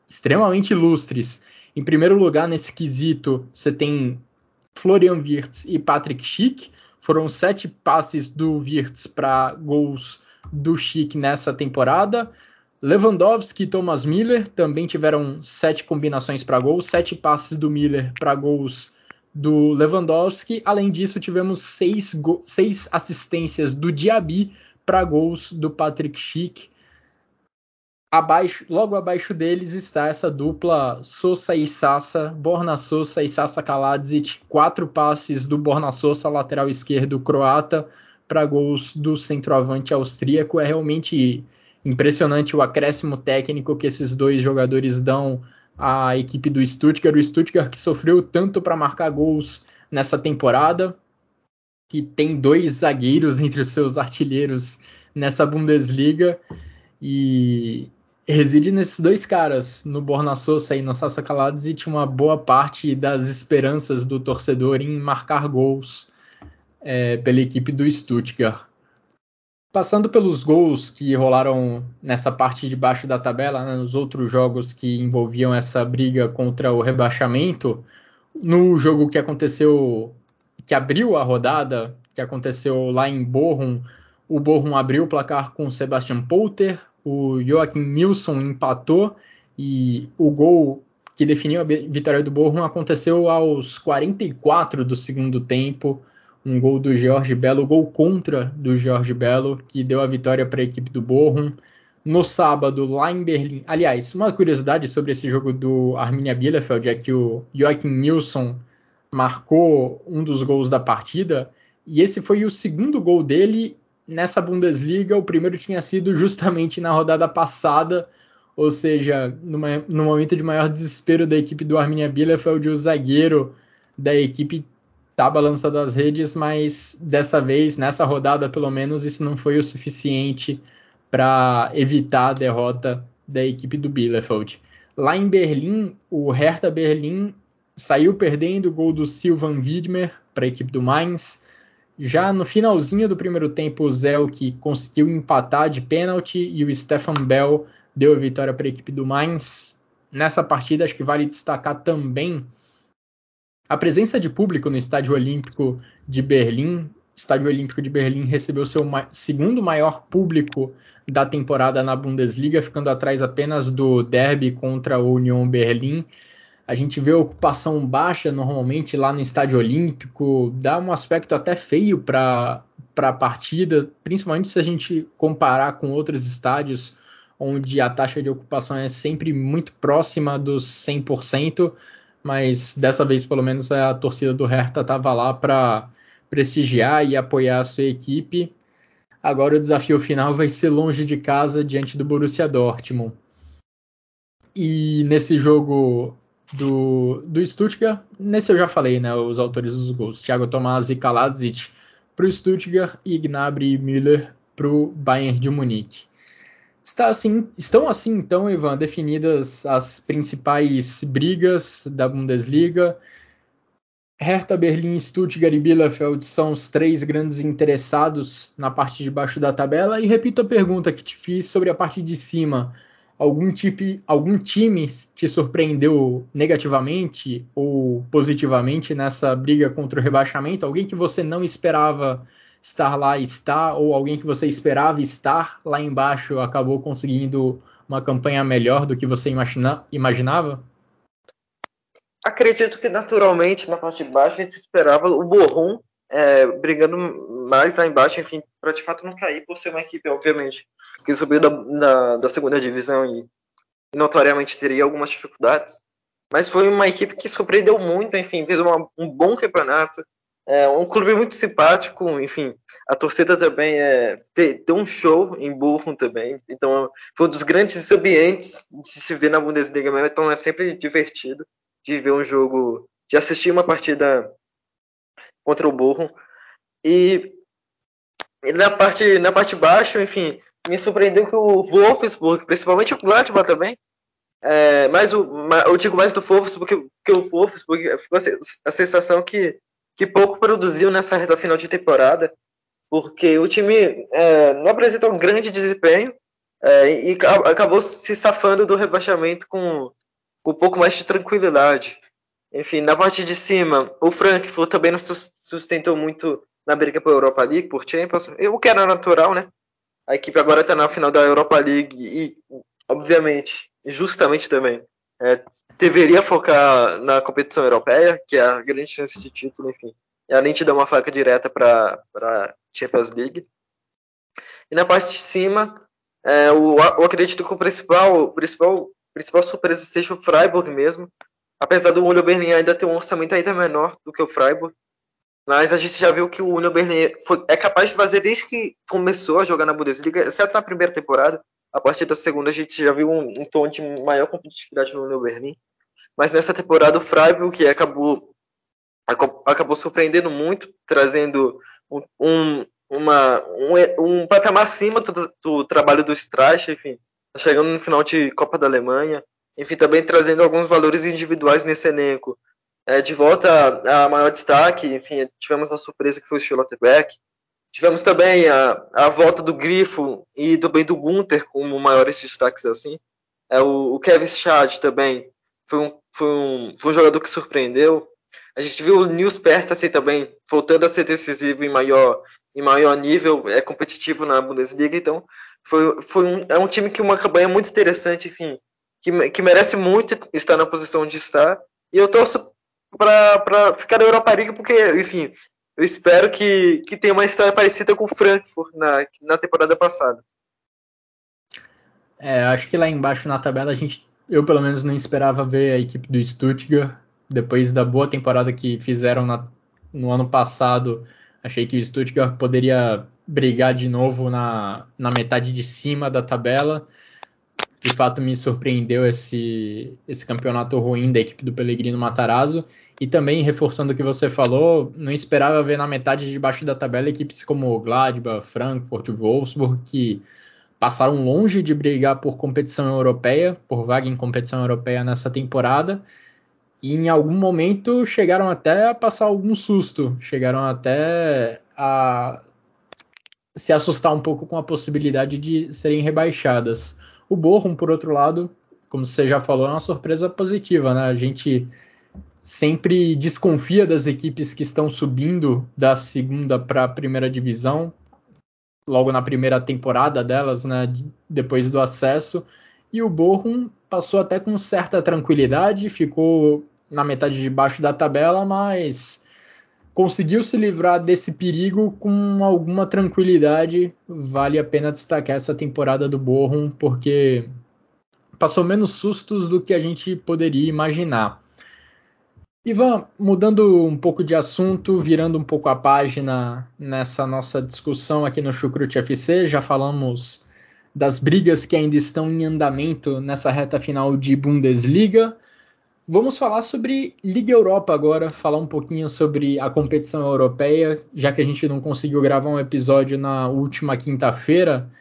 extremamente ilustres. Em primeiro lugar, nesse quesito, você tem Florian Wirtz e Patrick Schick. Foram sete passes do Wirtz para gols do Schick nessa temporada. Lewandowski e Thomas Miller também tiveram sete combinações para gols, sete passes do Miller para gols do Lewandowski. Além disso, tivemos seis, seis assistências do Diaby para gols do Patrick Schick. Abaixo, logo abaixo deles está essa dupla Sousa e Sassa, Borna Sousa e Sassa Kaladzic, quatro passes do Borna Sousa, lateral esquerdo croata, para gols do centroavante austríaco. É realmente impressionante o acréscimo técnico que esses dois jogadores dão à equipe do Stuttgart. O Stuttgart que sofreu tanto para marcar gols nessa temporada, que tem dois zagueiros entre os seus artilheiros nessa Bundesliga e reside nesses dois caras, no Borna Sosa e no Sassa Kaladzic, uma boa parte das esperanças do torcedor em marcar gols é, pela equipe do Stuttgart. Passando pelos gols que rolaram nessa parte de baixo da tabela, né, nos outros jogos que envolviam essa briga contra o rebaixamento, no jogo que aconteceu, que abriu a rodada, que aconteceu lá em Bochum, o Bochum abriu o placar com o Sebastian Polter, o Joachim Nilsson empatou e o gol que definiu a vitória do Bochum aconteceu aos 44 do segundo tempo um gol do Jorge Belo, gol contra do Jorge Belo, que deu a vitória para a equipe do Bochum. No sábado, lá em Berlim. Aliás, uma curiosidade sobre esse jogo do Arminia Bielefeld é que o Joachim Nilsson marcou um dos gols da partida, e esse foi o segundo gol dele nessa Bundesliga. O primeiro tinha sido justamente na rodada passada, ou seja, numa, no momento de maior desespero da equipe do Arminia Bielefeld, o zagueiro da equipe tá balançando as redes, mas dessa vez, nessa rodada pelo menos, isso não foi o suficiente para evitar a derrota da equipe do Bielefeld. Lá em Berlim, o Hertha Berlim saiu perdendo o gol do Silvan Widmer para a equipe do Mainz. Já no finalzinho do primeiro tempo, o Zelk conseguiu empatar de pênalti e o Stefan Bell deu a vitória para a equipe do Mainz. Nessa partida, acho que vale destacar também a presença de público no Estádio Olímpico de Berlim, Estádio Olímpico de Berlim recebeu seu ma segundo maior público da temporada na Bundesliga, ficando atrás apenas do derby contra o Union Berlim. A gente vê a ocupação baixa normalmente lá no Estádio Olímpico, dá um aspecto até feio para a partida, principalmente se a gente comparar com outros estádios onde a taxa de ocupação é sempre muito próxima dos 100% mas dessa vez pelo menos a torcida do Hertha estava lá para prestigiar e apoiar a sua equipe. Agora o desafio final vai ser longe de casa diante do Borussia Dortmund. E nesse jogo do, do Stuttgart, nesse eu já falei, né, os autores dos gols, Thiago Tomás e Kaladzic para o Stuttgart e Gnabry e Müller para o Bayern de Munique. Está assim, estão assim então, Ivan, definidas as principais brigas da Bundesliga. Hertha Berlim, Stuttgart e Bielefeld são os três grandes interessados na parte de baixo da tabela. E repito a pergunta que te fiz sobre a parte de cima. Algum, tipo, algum time te surpreendeu negativamente ou positivamente nessa briga contra o rebaixamento? Alguém que você não esperava estar lá está, ou alguém que você esperava estar lá embaixo acabou conseguindo uma campanha melhor do que você imagina, imaginava? Acredito que naturalmente na parte de baixo a gente esperava o Borrom é, brigando mais lá embaixo, enfim, para de fato não cair, por ser uma equipe, obviamente, que subiu da, da, da segunda divisão e, e notoriamente teria algumas dificuldades. Mas foi uma equipe que surpreendeu muito, enfim, fez uma, um bom campeonato, é um clube muito simpático, enfim, a torcida também é, tem um show em Bochum também, então foi um dos grandes ambientes de se ver na Bundesliga então é sempre divertido de ver um jogo, de assistir uma partida contra o Bochum. E, e na parte na parte baixo, enfim, me surpreendeu que o Wolfsburg, principalmente o Gladbach também, é, mais o, eu digo mais do Wolfsburg, porque, porque o Wolfsburg ficou a sensação que que pouco produziu nessa reta final de temporada, porque o time é, não apresentou um grande desempenho é, e acabou se safando do rebaixamento com, com um pouco mais de tranquilidade. Enfim, na parte de cima, o Frankfurt também não sustentou muito na briga a Europa League, por Champions, o que era natural, né? A equipe agora está na final da Europa League e, obviamente, justamente também, é, deveria focar na competição europeia, que é a grande chance de título, enfim. E além de dar uma faca direta para a Champions League. E na parte de cima, é, eu, eu, acredito que o principal, o principal, principal surpresa seja o Freiburg mesmo. Apesar do Union Berlin ainda ter um orçamento ainda menor do que o Freiburg. Mas a gente já viu que o Union Berlin foi, é capaz de fazer desde que começou a jogar na Bundesliga, exceto na primeira temporada. A partir da segunda a gente já viu um, um tom de maior competitividade no Union Berlin. Mas nessa temporada o Freiburg que acabou acabou surpreendendo muito, trazendo um, um, uma, um, um patamar acima do, do trabalho do Streich, enfim, tá chegando no final de Copa da Alemanha, enfim, também trazendo alguns valores individuais nesse elenco. É, de volta a, maior destaque, enfim, tivemos a surpresa que foi o Schlotterbeck, tivemos também a, a volta do Grifo e também do Gunther como maiores destaques assim. É, o, o Kevin Schad também foi um, foi, um, foi um jogador que surpreendeu. A gente viu o Nils Pertas também voltando a ser decisivo em maior em maior nível, é competitivo na Bundesliga, então foi, foi um, é um time que uma campanha muito interessante, enfim, que, que merece muito estar na posição onde está, e eu torço para ficar na Europa League, porque, enfim, eu espero que, que tenha uma história parecida com o Frankfurt na, na temporada passada. É, acho que lá embaixo na tabela a gente, eu pelo menos não esperava ver a equipe do Stuttgart, depois da boa temporada que fizeram na, no ano passado, Achei que o Stuttgart poderia brigar de novo na, na metade de cima da tabela. De fato, me surpreendeu esse, esse campeonato ruim da equipe do Pellegrino Matarazzo. E também, reforçando o que você falou, não esperava ver na metade de baixo da tabela equipes como Gladbach, Frankfurt, Wolfsburg, que passaram longe de brigar por competição europeia, por vaga em competição europeia nessa temporada e em algum momento chegaram até a passar algum susto, chegaram até a se assustar um pouco com a possibilidade de serem rebaixadas. O Bochum, por outro lado, como você já falou, é uma surpresa positiva, né? A gente sempre desconfia das equipes que estão subindo da segunda para a primeira divisão, logo na primeira temporada delas, né? Depois do acesso. E o Bochum passou até com certa tranquilidade, ficou na metade de baixo da tabela, mas conseguiu se livrar desse perigo com alguma tranquilidade. Vale a pena destacar essa temporada do Bochum, porque passou menos sustos do que a gente poderia imaginar. Ivan, mudando um pouco de assunto, virando um pouco a página nessa nossa discussão aqui no Chucrute FC, já falamos das brigas que ainda estão em andamento nessa reta final de Bundesliga. Vamos falar sobre Liga Europa agora, falar um pouquinho sobre a competição europeia, já que a gente não conseguiu gravar um episódio na última quinta-feira.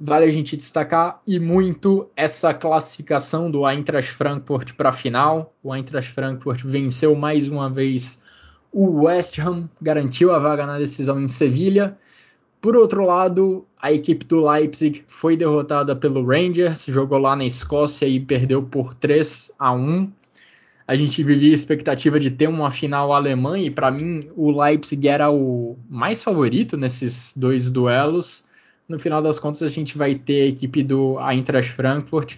Vale a gente destacar e muito essa classificação do Eintracht Frankfurt para a final. O Eintracht Frankfurt venceu mais uma vez o West Ham, garantiu a vaga na decisão em Sevilha. Por outro lado, a equipe do Leipzig foi derrotada pelo Rangers, jogou lá na Escócia e perdeu por 3 a 1 a gente vivia a expectativa de ter uma final alemã e para mim o Leipzig era o mais favorito nesses dois duelos. No final das contas a gente vai ter a equipe do Eintracht Frankfurt.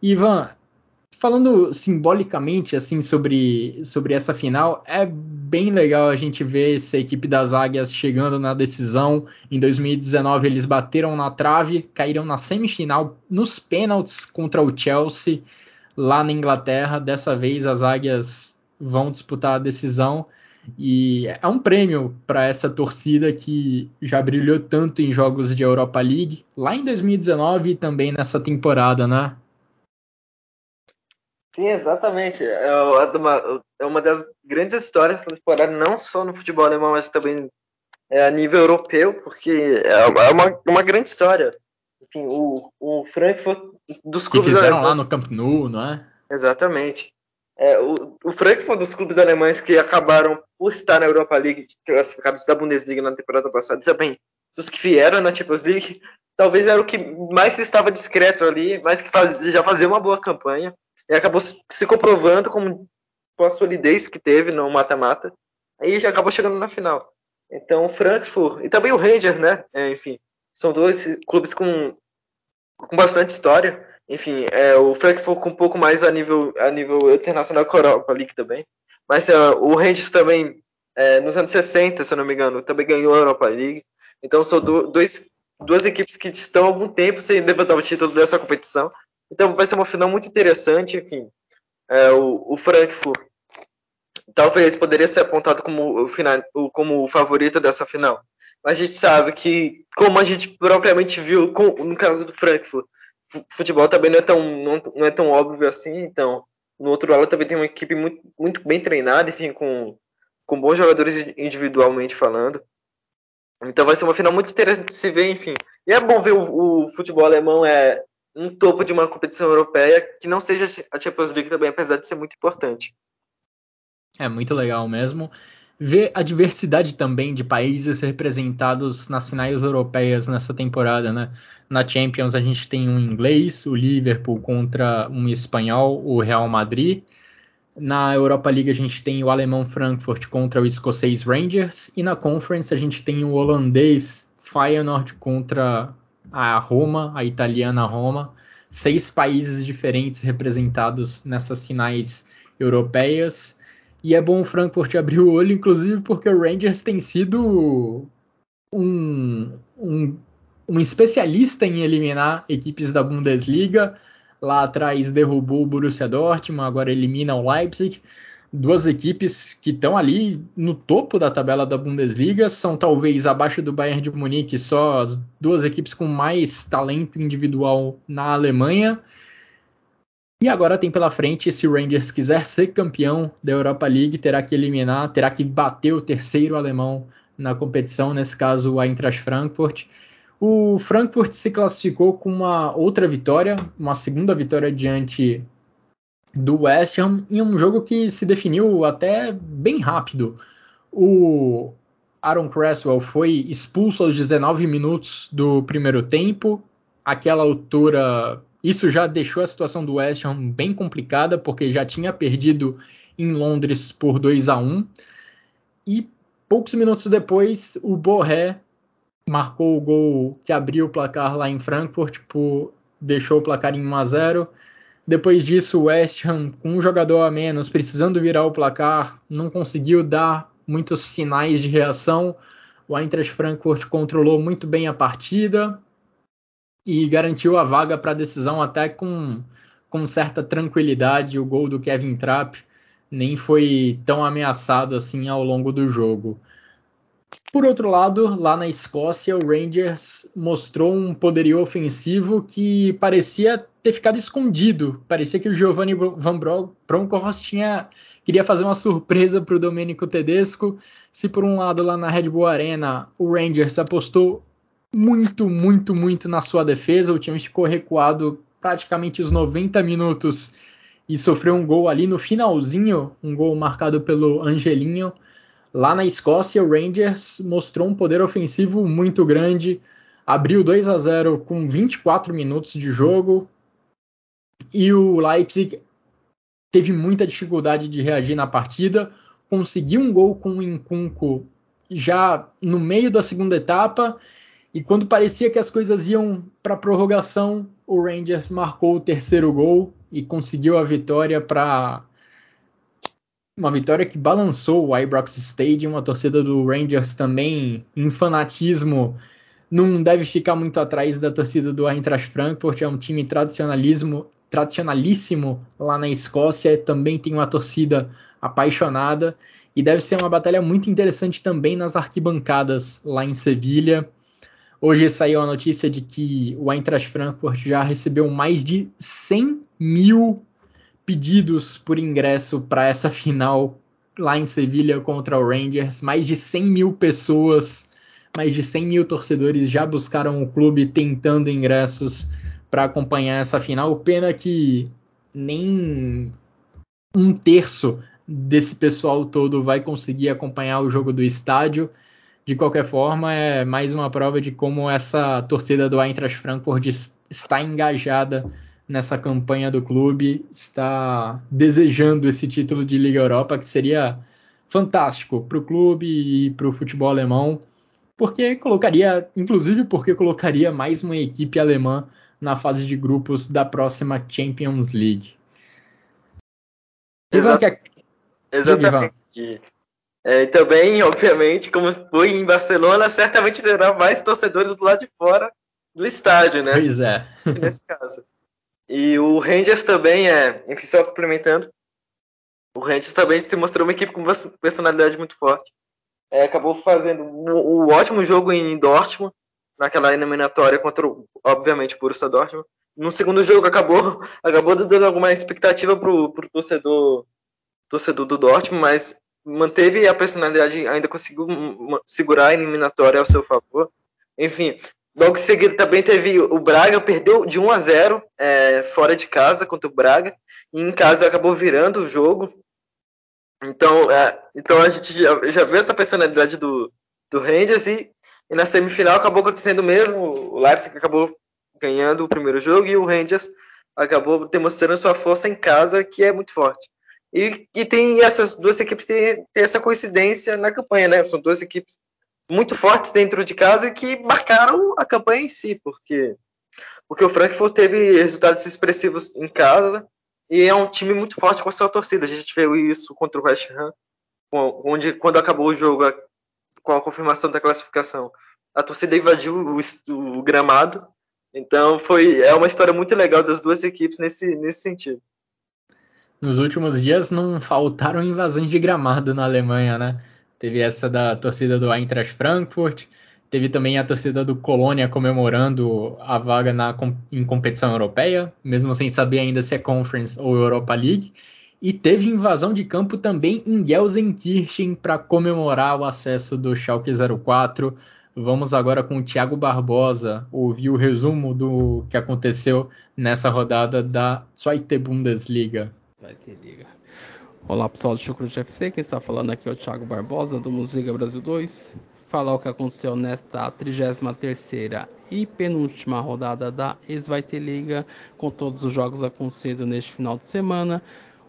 Ivan, falando simbolicamente assim sobre, sobre essa final, é bem legal a gente ver essa equipe das Águias chegando na decisão. Em 2019 eles bateram na trave, caíram na semifinal nos pênaltis contra o Chelsea lá na Inglaterra. Dessa vez as Águias vão disputar a decisão e é um prêmio para essa torcida que já brilhou tanto em jogos de Europa League, lá em 2019 e também nessa temporada, né? Sim, exatamente. É uma, é uma das grandes histórias da temporada, não só no futebol alemão, mas também é, a nível europeu, porque é, é uma, uma grande história. Enfim, o, o Frankfurt dos clubes que fizeram alemães. lá no Camp Nou, não é? Exatamente. É, o, o Frankfurt dos clubes alemães que acabaram por estar na Europa League, classificados da Bundesliga na temporada passada, também dos que vieram na Champions League, talvez era o que mais estava discreto ali, mas que faz, já fazia uma boa campanha e acabou se comprovando com, com a solidez que teve no mata-mata, aí já acabou chegando na final. Então, o Frankfurt e também o Rangers, né? É, enfim, são dois clubes com, com bastante história. enfim, é, o Frankfurt com um pouco mais a nível, a nível internacional com a Europa League também. Mas uh, o Rangers também, é, nos anos 60, se eu não me engano, também ganhou a Europa League. Então são do, dois, duas equipes que estão há algum tempo sem levantar o título dessa competição. Então vai ser uma final muito interessante, enfim. É, o, o Frankfurt talvez poderia ser apontado como o, final, como o favorito dessa final. Mas a gente sabe que, como a gente propriamente viu com, no caso do Frankfurt, futebol também não é tão, não, não, é tão óbvio assim. Então, no outro lado também tem uma equipe muito, muito bem treinada, enfim, com, com bons jogadores individualmente falando. Então vai ser uma final muito interessante de se ver, enfim. E é bom ver o, o futebol alemão é um topo de uma competição europeia que não seja a Champions League também, apesar de ser muito importante. É muito legal mesmo. Ver a diversidade também de países representados nas finais europeias nessa temporada, né? Na Champions a gente tem um inglês, o Liverpool contra um espanhol, o Real Madrid. Na Europa League a gente tem o alemão Frankfurt contra o escocês Rangers e na Conference a gente tem o holandês Feyenoord contra a Roma, a italiana Roma. Seis países diferentes representados nessas finais europeias. E é bom o Frankfurt abrir o olho, inclusive porque o Rangers tem sido um, um, um especialista em eliminar equipes da Bundesliga. Lá atrás derrubou o Borussia Dortmund, agora elimina o Leipzig. Duas equipes que estão ali no topo da tabela da Bundesliga, são talvez abaixo do Bayern de Munique, só as duas equipes com mais talento individual na Alemanha. E agora tem pela frente, se o Rangers quiser ser campeão da Europa League, terá que eliminar, terá que bater o terceiro alemão na competição, nesse caso o Eintracht Frankfurt. O Frankfurt se classificou com uma outra vitória, uma segunda vitória diante do West Ham, em um jogo que se definiu até bem rápido. O Aaron Cresswell foi expulso aos 19 minutos do primeiro tempo. Aquela altura isso já deixou a situação do West Ham bem complicada, porque já tinha perdido em Londres por 2 a 1 E poucos minutos depois, o Borré marcou o gol que abriu o placar lá em Frankfurt, por, deixou o placar em 1 a 0 Depois disso, o West Ham, com um jogador a menos, precisando virar o placar, não conseguiu dar muitos sinais de reação. O Eintracht Frankfurt controlou muito bem a partida, e garantiu a vaga para a decisão até com, com certa tranquilidade. O gol do Kevin Trapp nem foi tão ameaçado assim ao longo do jogo. Por outro lado, lá na Escócia, o Rangers mostrou um poderio ofensivo que parecia ter ficado escondido. Parecia que o Giovanni Van Bronckhorst tinha queria fazer uma surpresa para o Domenico Tedesco. Se por um lado lá na Red Bull Arena o Rangers apostou muito, muito, muito na sua defesa. O time ficou recuado praticamente os 90 minutos e sofreu um gol ali no finalzinho, um gol marcado pelo Angelinho. Lá na Escócia, o Rangers mostrou um poder ofensivo muito grande, abriu 2 a 0 com 24 minutos de jogo. E o Leipzig teve muita dificuldade de reagir na partida, conseguiu um gol com o Incunco já no meio da segunda etapa e quando parecia que as coisas iam para prorrogação, o Rangers marcou o terceiro gol e conseguiu a vitória para uma vitória que balançou o Ibrox Stadium, a torcida do Rangers também em fanatismo não deve ficar muito atrás da torcida do Eintracht Frankfurt, é um time tradicionalismo, tradicionalíssimo lá na Escócia, também tem uma torcida apaixonada. E deve ser uma batalha muito interessante também nas arquibancadas lá em Sevilha. Hoje saiu a notícia de que o Eintracht Frankfurt já recebeu mais de 100 mil pedidos por ingresso para essa final lá em Sevilha contra o Rangers. Mais de 100 mil pessoas, mais de 100 mil torcedores já buscaram o clube tentando ingressos para acompanhar essa final. Pena que nem um terço desse pessoal todo vai conseguir acompanhar o jogo do estádio de qualquer forma, é mais uma prova de como essa torcida do Eintracht Frankfurt está engajada nessa campanha do clube, está desejando esse título de Liga Europa, que seria fantástico para o clube e para o futebol alemão, porque colocaria, inclusive porque colocaria mais uma equipe alemã na fase de grupos da próxima Champions League. Exatamente. É, também, obviamente, como foi em Barcelona, certamente terá mais torcedores do lado de fora do estádio, né? Pois é. Nesse caso. E o Rangers também é, enfim, só complementando, o Rangers também se mostrou uma equipe com uma personalidade muito forte. É, acabou fazendo um, um, ótimo jogo em Dortmund, naquela eliminatória contra, obviamente, o Borussia Dortmund. No segundo jogo acabou, acabou dando alguma expectativa pro, pro torcedor, torcedor do Dortmund, mas manteve a personalidade, ainda conseguiu segurar a eliminatória ao seu favor. Enfim, logo em seguida também teve o Braga, perdeu de 1 a 0 é, fora de casa contra o Braga, e em casa acabou virando o jogo. Então, é, então a gente já, já viu essa personalidade do, do Rangers e, e na semifinal acabou acontecendo mesmo. O Leipzig acabou ganhando o primeiro jogo e o Rangers acabou demonstrando sua força em casa, que é muito forte. E, e tem essas duas equipes têm, têm essa coincidência na campanha, né? São duas equipes muito fortes dentro de casa e que marcaram a campanha em si, porque porque o Frankfurt teve resultados expressivos em casa e é um time muito forte com a sua torcida. A gente viu isso contra o West Ham, onde quando acabou o jogo com a confirmação da classificação, a torcida invadiu o, o gramado. Então foi é uma história muito legal das duas equipes nesse nesse sentido nos últimos dias não faltaram invasões de gramado na Alemanha, né? Teve essa da torcida do Eintracht Frankfurt, teve também a torcida do Colônia comemorando a vaga na, em competição europeia, mesmo sem saber ainda se é Conference ou Europa League. E teve invasão de campo também em Gelsenkirchen para comemorar o acesso do Schalke 04. Vamos agora com o Thiago Barbosa ouvir o resumo do que aconteceu nessa rodada da Zweite Bundesliga. Vai ter liga. Olá pessoal do Chucrute FC, quem está falando aqui é o Thiago Barbosa do Musiga Brasil 2. Falar o que aconteceu nesta 33ª e penúltima rodada da Sveite Liga, com todos os jogos acontecendo neste final de semana.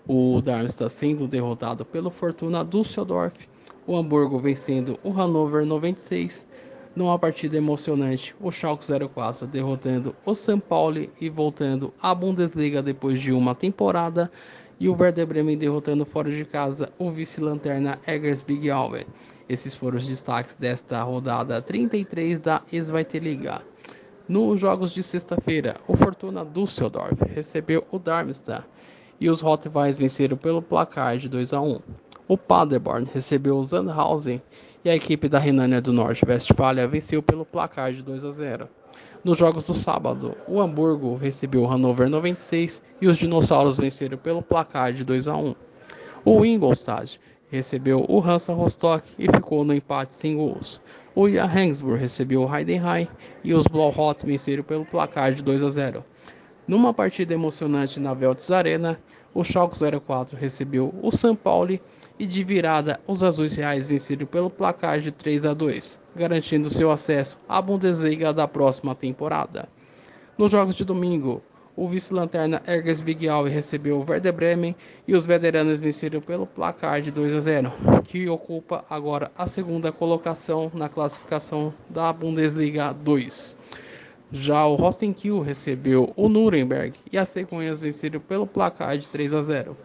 O Darmstadt está sendo derrotado pelo Fortuna Düsseldorf, o Hamburgo vencendo o Hannover 96, numa partida emocionante, o Schalke 04 derrotando o São Paulo e voltando à Bundesliga depois de uma temporada e o Werder Bremen derrotando fora de casa o vice-lanterna Eggers Big Alve. Esses foram os destaques desta rodada 33 da Zweite Liga. Nos jogos de sexta-feira, o Fortuna Düsseldorf recebeu o Darmstadt e os Rottweils venceram pelo placar de 2 a 1. O Paderborn recebeu o Sandhausen e a equipe da Renânia do Norte-Westfália venceu pelo placar de 2 a 0. Nos jogos do sábado, o Hamburgo recebeu o Hannover 96 e os Dinossauros venceram pelo placar de 2 a 1. O Ingolstadt recebeu o Hansa Rostock e ficou no empate sem gols. O Johannesburg recebeu o Heidenheim e os Blauhot venceram pelo placar de 2 a 0. Numa partida emocionante na Veltz Arena, o Schalke 04 recebeu o São Paulo e de virada os Azuis Reais venceram pelo placar de 3 a 2 garantindo seu acesso à Bundesliga da próxima temporada. Nos jogos de domingo, o vice-lanterna Erges Vigial recebeu o Werder Bremen e os veteranos venceram pelo placar de 2 a 0, que ocupa agora a segunda colocação na classificação da Bundesliga 2. Já o Rostenkiel recebeu o Nuremberg e as cegonhas venceram pelo placar de 3 a 0.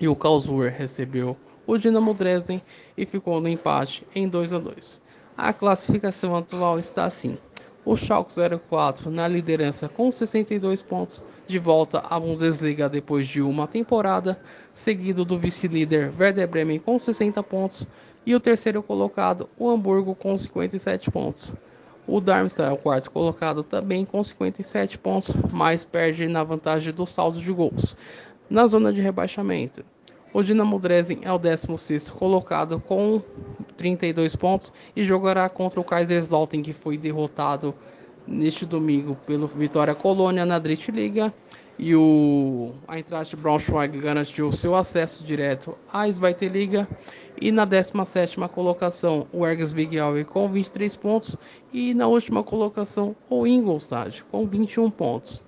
E o Karlsruhe recebeu o Dinamo Dresden e ficou no empate em 2 a 2. A classificação atual está assim: o Schalke 04 na liderança com 62 pontos, de volta à Bundesliga depois de uma temporada, seguido do vice-líder Werder Bremen com 60 pontos e o terceiro colocado, o Hamburgo, com 57 pontos. O Darmstadt é o quarto colocado também com 57 pontos, mas perde na vantagem do saldo de gols. Na zona de rebaixamento, o Dinamo Dresden é o 16 colocado com 32 pontos e jogará contra o Kaiserslautern que foi derrotado neste domingo pelo Vitória Colônia na Drittliga. E o Eintracht Braunschweig garantiu seu acesso direto à Zweite Liga e na 17ª colocação o Ergas Big com 23 pontos. E na última colocação o Ingolstadt com 21 pontos.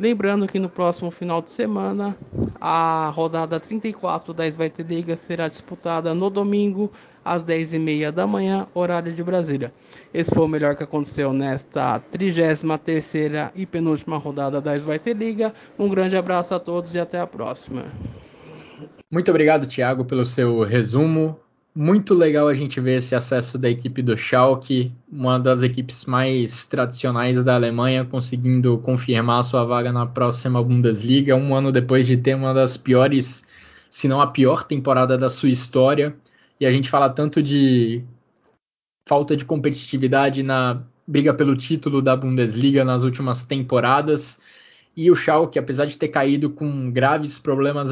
Lembrando que no próximo final de semana A rodada 34 da Svite Liga será disputada no domingo às 10h30 da manhã, horário de Brasília. Esse foi o melhor que aconteceu nesta 33ª e penúltima rodada da Svite Liga. Um grande abraço a todos e até a próxima. Muito obrigado, Thiago, pelo seu resumo muito legal a gente ver esse acesso da equipe do Schalke, uma das equipes mais tradicionais da Alemanha, conseguindo confirmar sua vaga na próxima Bundesliga, um ano depois de ter uma das piores, se não a pior temporada da sua história. E a gente fala tanto de falta de competitividade na briga pelo título da Bundesliga nas últimas temporadas. E o Schalke, apesar de ter caído com graves problemas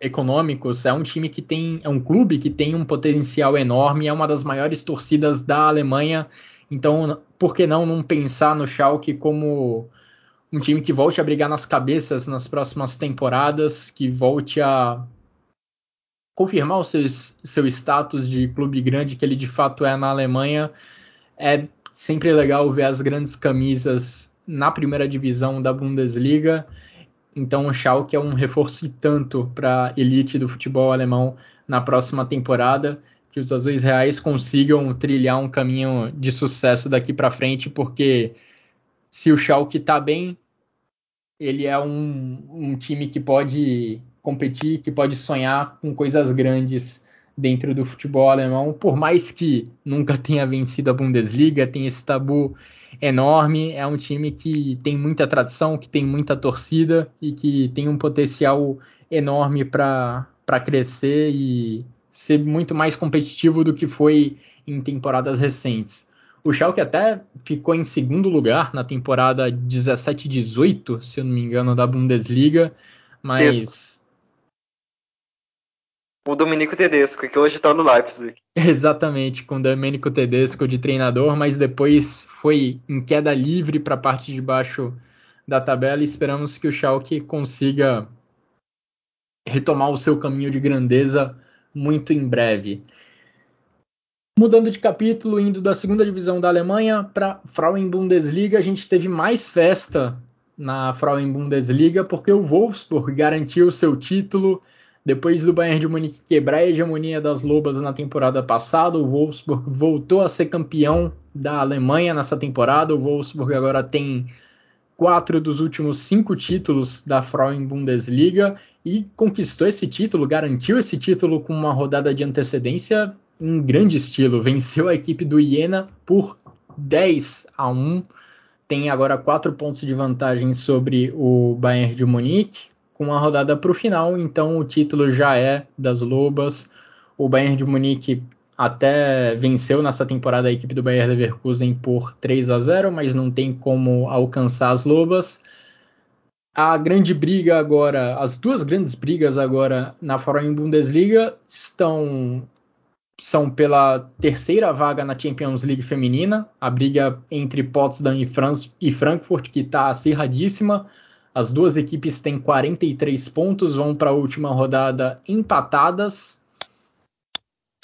econômicos, é um time que tem, é um clube que tem um potencial enorme, é uma das maiores torcidas da Alemanha. Então, por que não não pensar no Schalke como um time que volte a brigar nas cabeças nas próximas temporadas, que volte a confirmar o seu, seu status de clube grande que ele de fato é na Alemanha. É sempre legal ver as grandes camisas na primeira divisão da Bundesliga. Então o Schalke é um reforço e tanto para a elite do futebol alemão na próxima temporada, que os azuis reais consigam trilhar um caminho de sucesso daqui para frente, porque se o Schalke está bem, ele é um, um time que pode competir, que pode sonhar com coisas grandes dentro do futebol alemão, por mais que nunca tenha vencido a Bundesliga, tem esse tabu enorme. É um time que tem muita tradição, que tem muita torcida e que tem um potencial enorme para crescer e ser muito mais competitivo do que foi em temporadas recentes. O Schalke até ficou em segundo lugar na temporada 17-18, se eu não me engano, da Bundesliga, mas Isso. O Domenico Tedesco, que hoje está no Leipzig. Exatamente, com o Domenico Tedesco de treinador, mas depois foi em queda livre para a parte de baixo da tabela e esperamos que o Schalke consiga retomar o seu caminho de grandeza muito em breve. Mudando de capítulo, indo da segunda divisão da Alemanha para Frauen Bundesliga, a gente teve mais festa na Frauen Bundesliga porque o Wolfsburg garantiu seu título depois do Bayern de Munique quebrar a hegemonia das Lobas na temporada passada, o Wolfsburg voltou a ser campeão da Alemanha nessa temporada. O Wolfsburg agora tem quatro dos últimos cinco títulos da Frauen Bundesliga e conquistou esse título, garantiu esse título com uma rodada de antecedência em grande estilo. Venceu a equipe do Iena por 10 a 1. Tem agora quatro pontos de vantagem sobre o Bayern de Munique com uma rodada para o final, então o título já é das Lobas. O Bayern de Munique até venceu nessa temporada a equipe do Bayern Leverkusen por 3 a 0, mas não tem como alcançar as Lobas. A grande briga agora, as duas grandes brigas agora na Frauen Bundesliga estão são pela terceira vaga na Champions League feminina, a briga entre Potsdam e, e Frankfurt que está acirradíssima. As duas equipes têm 43 pontos, vão para a última rodada empatadas.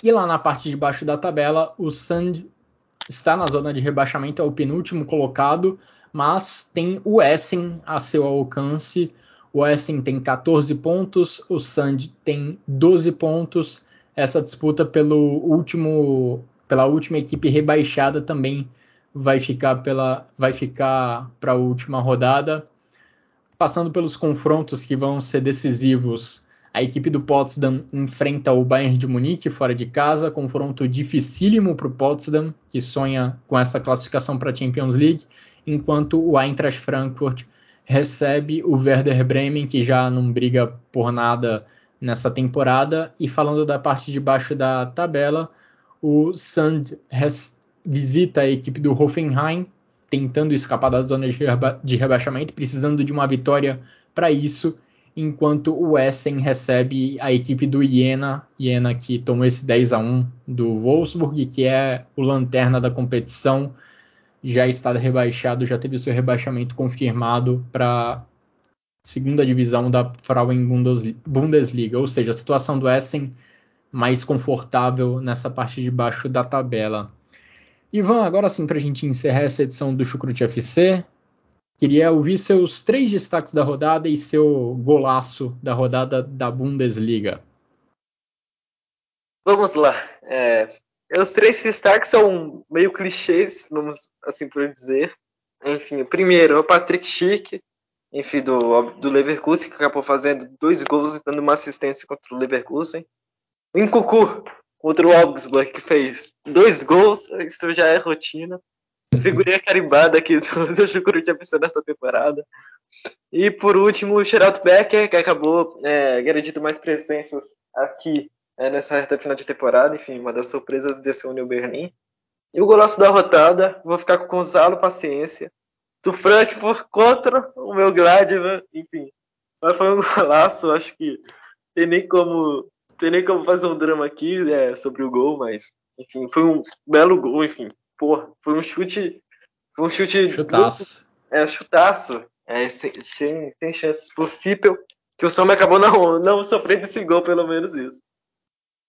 E lá na parte de baixo da tabela, o Sand está na zona de rebaixamento, é o penúltimo colocado, mas tem o Essen a seu alcance. O Essen tem 14 pontos, o Sand tem 12 pontos. Essa disputa pelo último, pela última equipe rebaixada também vai ficar vai ficar para a última rodada passando pelos confrontos que vão ser decisivos, a equipe do Potsdam enfrenta o Bayern de Munique fora de casa, confronto dificílimo para o Potsdam, que sonha com essa classificação para a Champions League, enquanto o Eintracht Frankfurt recebe o Werder Bremen, que já não briga por nada nessa temporada. E falando da parte de baixo da tabela, o Sand visita a equipe do Hoffenheim, tentando escapar da zona de, reba de rebaixamento, precisando de uma vitória para isso, enquanto o Essen recebe a equipe do Iena, Iena que tomou esse 10 a 1 do Wolfsburg, que é o lanterna da competição, já está rebaixado, já teve seu rebaixamento confirmado para segunda divisão da Frauen Bundesliga, ou seja, a situação do Essen mais confortável nessa parte de baixo da tabela. Ivan, agora sim, para a gente encerrar essa edição do Chucrute FC, Queria ouvir seus três destaques da rodada e seu golaço da rodada da Bundesliga. Vamos lá. É, os três destaques são meio clichês, vamos assim por dizer. Enfim, o primeiro é o Patrick Schick, enfim, do, do Leverkusen, que acabou fazendo dois gols e dando uma assistência contra o Leverkusen. O Incucu, contra o Augsburg, que fez dois gols, isso já é rotina. Figurinha carimbada aqui do, do Chucrute FC nessa temporada. E por último, o Geraldo Becker, que acabou é, garantindo mais presenças aqui é, nessa reta final de temporada. Enfim, uma das surpresas desse União Berlim. E o golaço da rotada, vou ficar com o Gonzalo Paciência. Do Frankfurt contra o meu Gladbach, enfim. Mas foi um golaço, acho que tem nem como, tem nem como fazer um drama aqui é, sobre o gol, mas enfim, foi um belo gol, enfim. Porra, foi um chute. Foi um chute. Chutaço. é, chutaço. É, sem, sem, sem chances possível. Que o Samba acabou não, não sofrendo esse gol, pelo menos isso.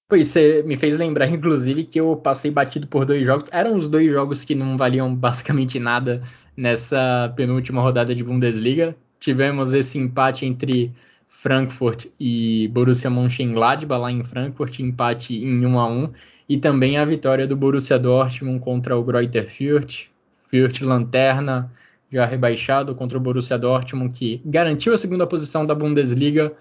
Pois você me fez lembrar, inclusive, que eu passei batido por dois jogos. Eram os dois jogos que não valiam basicamente nada nessa penúltima rodada de Bundesliga. Tivemos esse empate entre Frankfurt e Borussia Mönchengladbach lá em Frankfurt, empate em 1 a 1 e também a vitória do Borussia Dortmund contra o Greuther Fürth, Fürth lanterna já rebaixado contra o Borussia Dortmund que garantiu a segunda posição da Bundesliga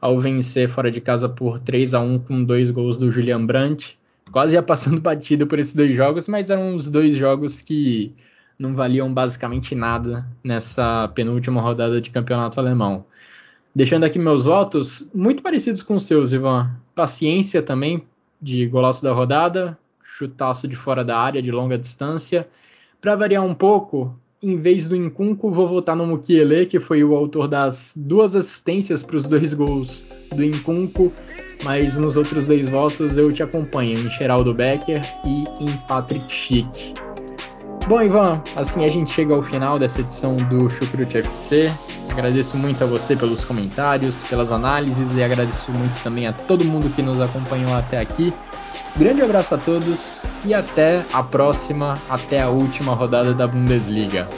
ao vencer fora de casa por 3 a 1 com dois gols do Julian Brandt. Quase ia passando batido por esses dois jogos, mas eram os dois jogos que não valiam basicamente nada nessa penúltima rodada de campeonato alemão. Deixando aqui meus votos, muito parecidos com os seus, Ivan. Paciência também, de golaço da rodada, chutaço de fora da área, de longa distância. Para variar um pouco, em vez do Incunco, vou votar no Mukiele, que foi o autor das duas assistências para os dois gols do Incunco, mas nos outros dois votos eu te acompanho, em Geraldo Becker e em Patrick Schick. Bom, Ivan, assim a gente chega ao final dessa edição do Chucrute FC. Agradeço muito a você pelos comentários, pelas análises e agradeço muito também a todo mundo que nos acompanhou até aqui. Grande abraço a todos e até a próxima, até a última rodada da Bundesliga.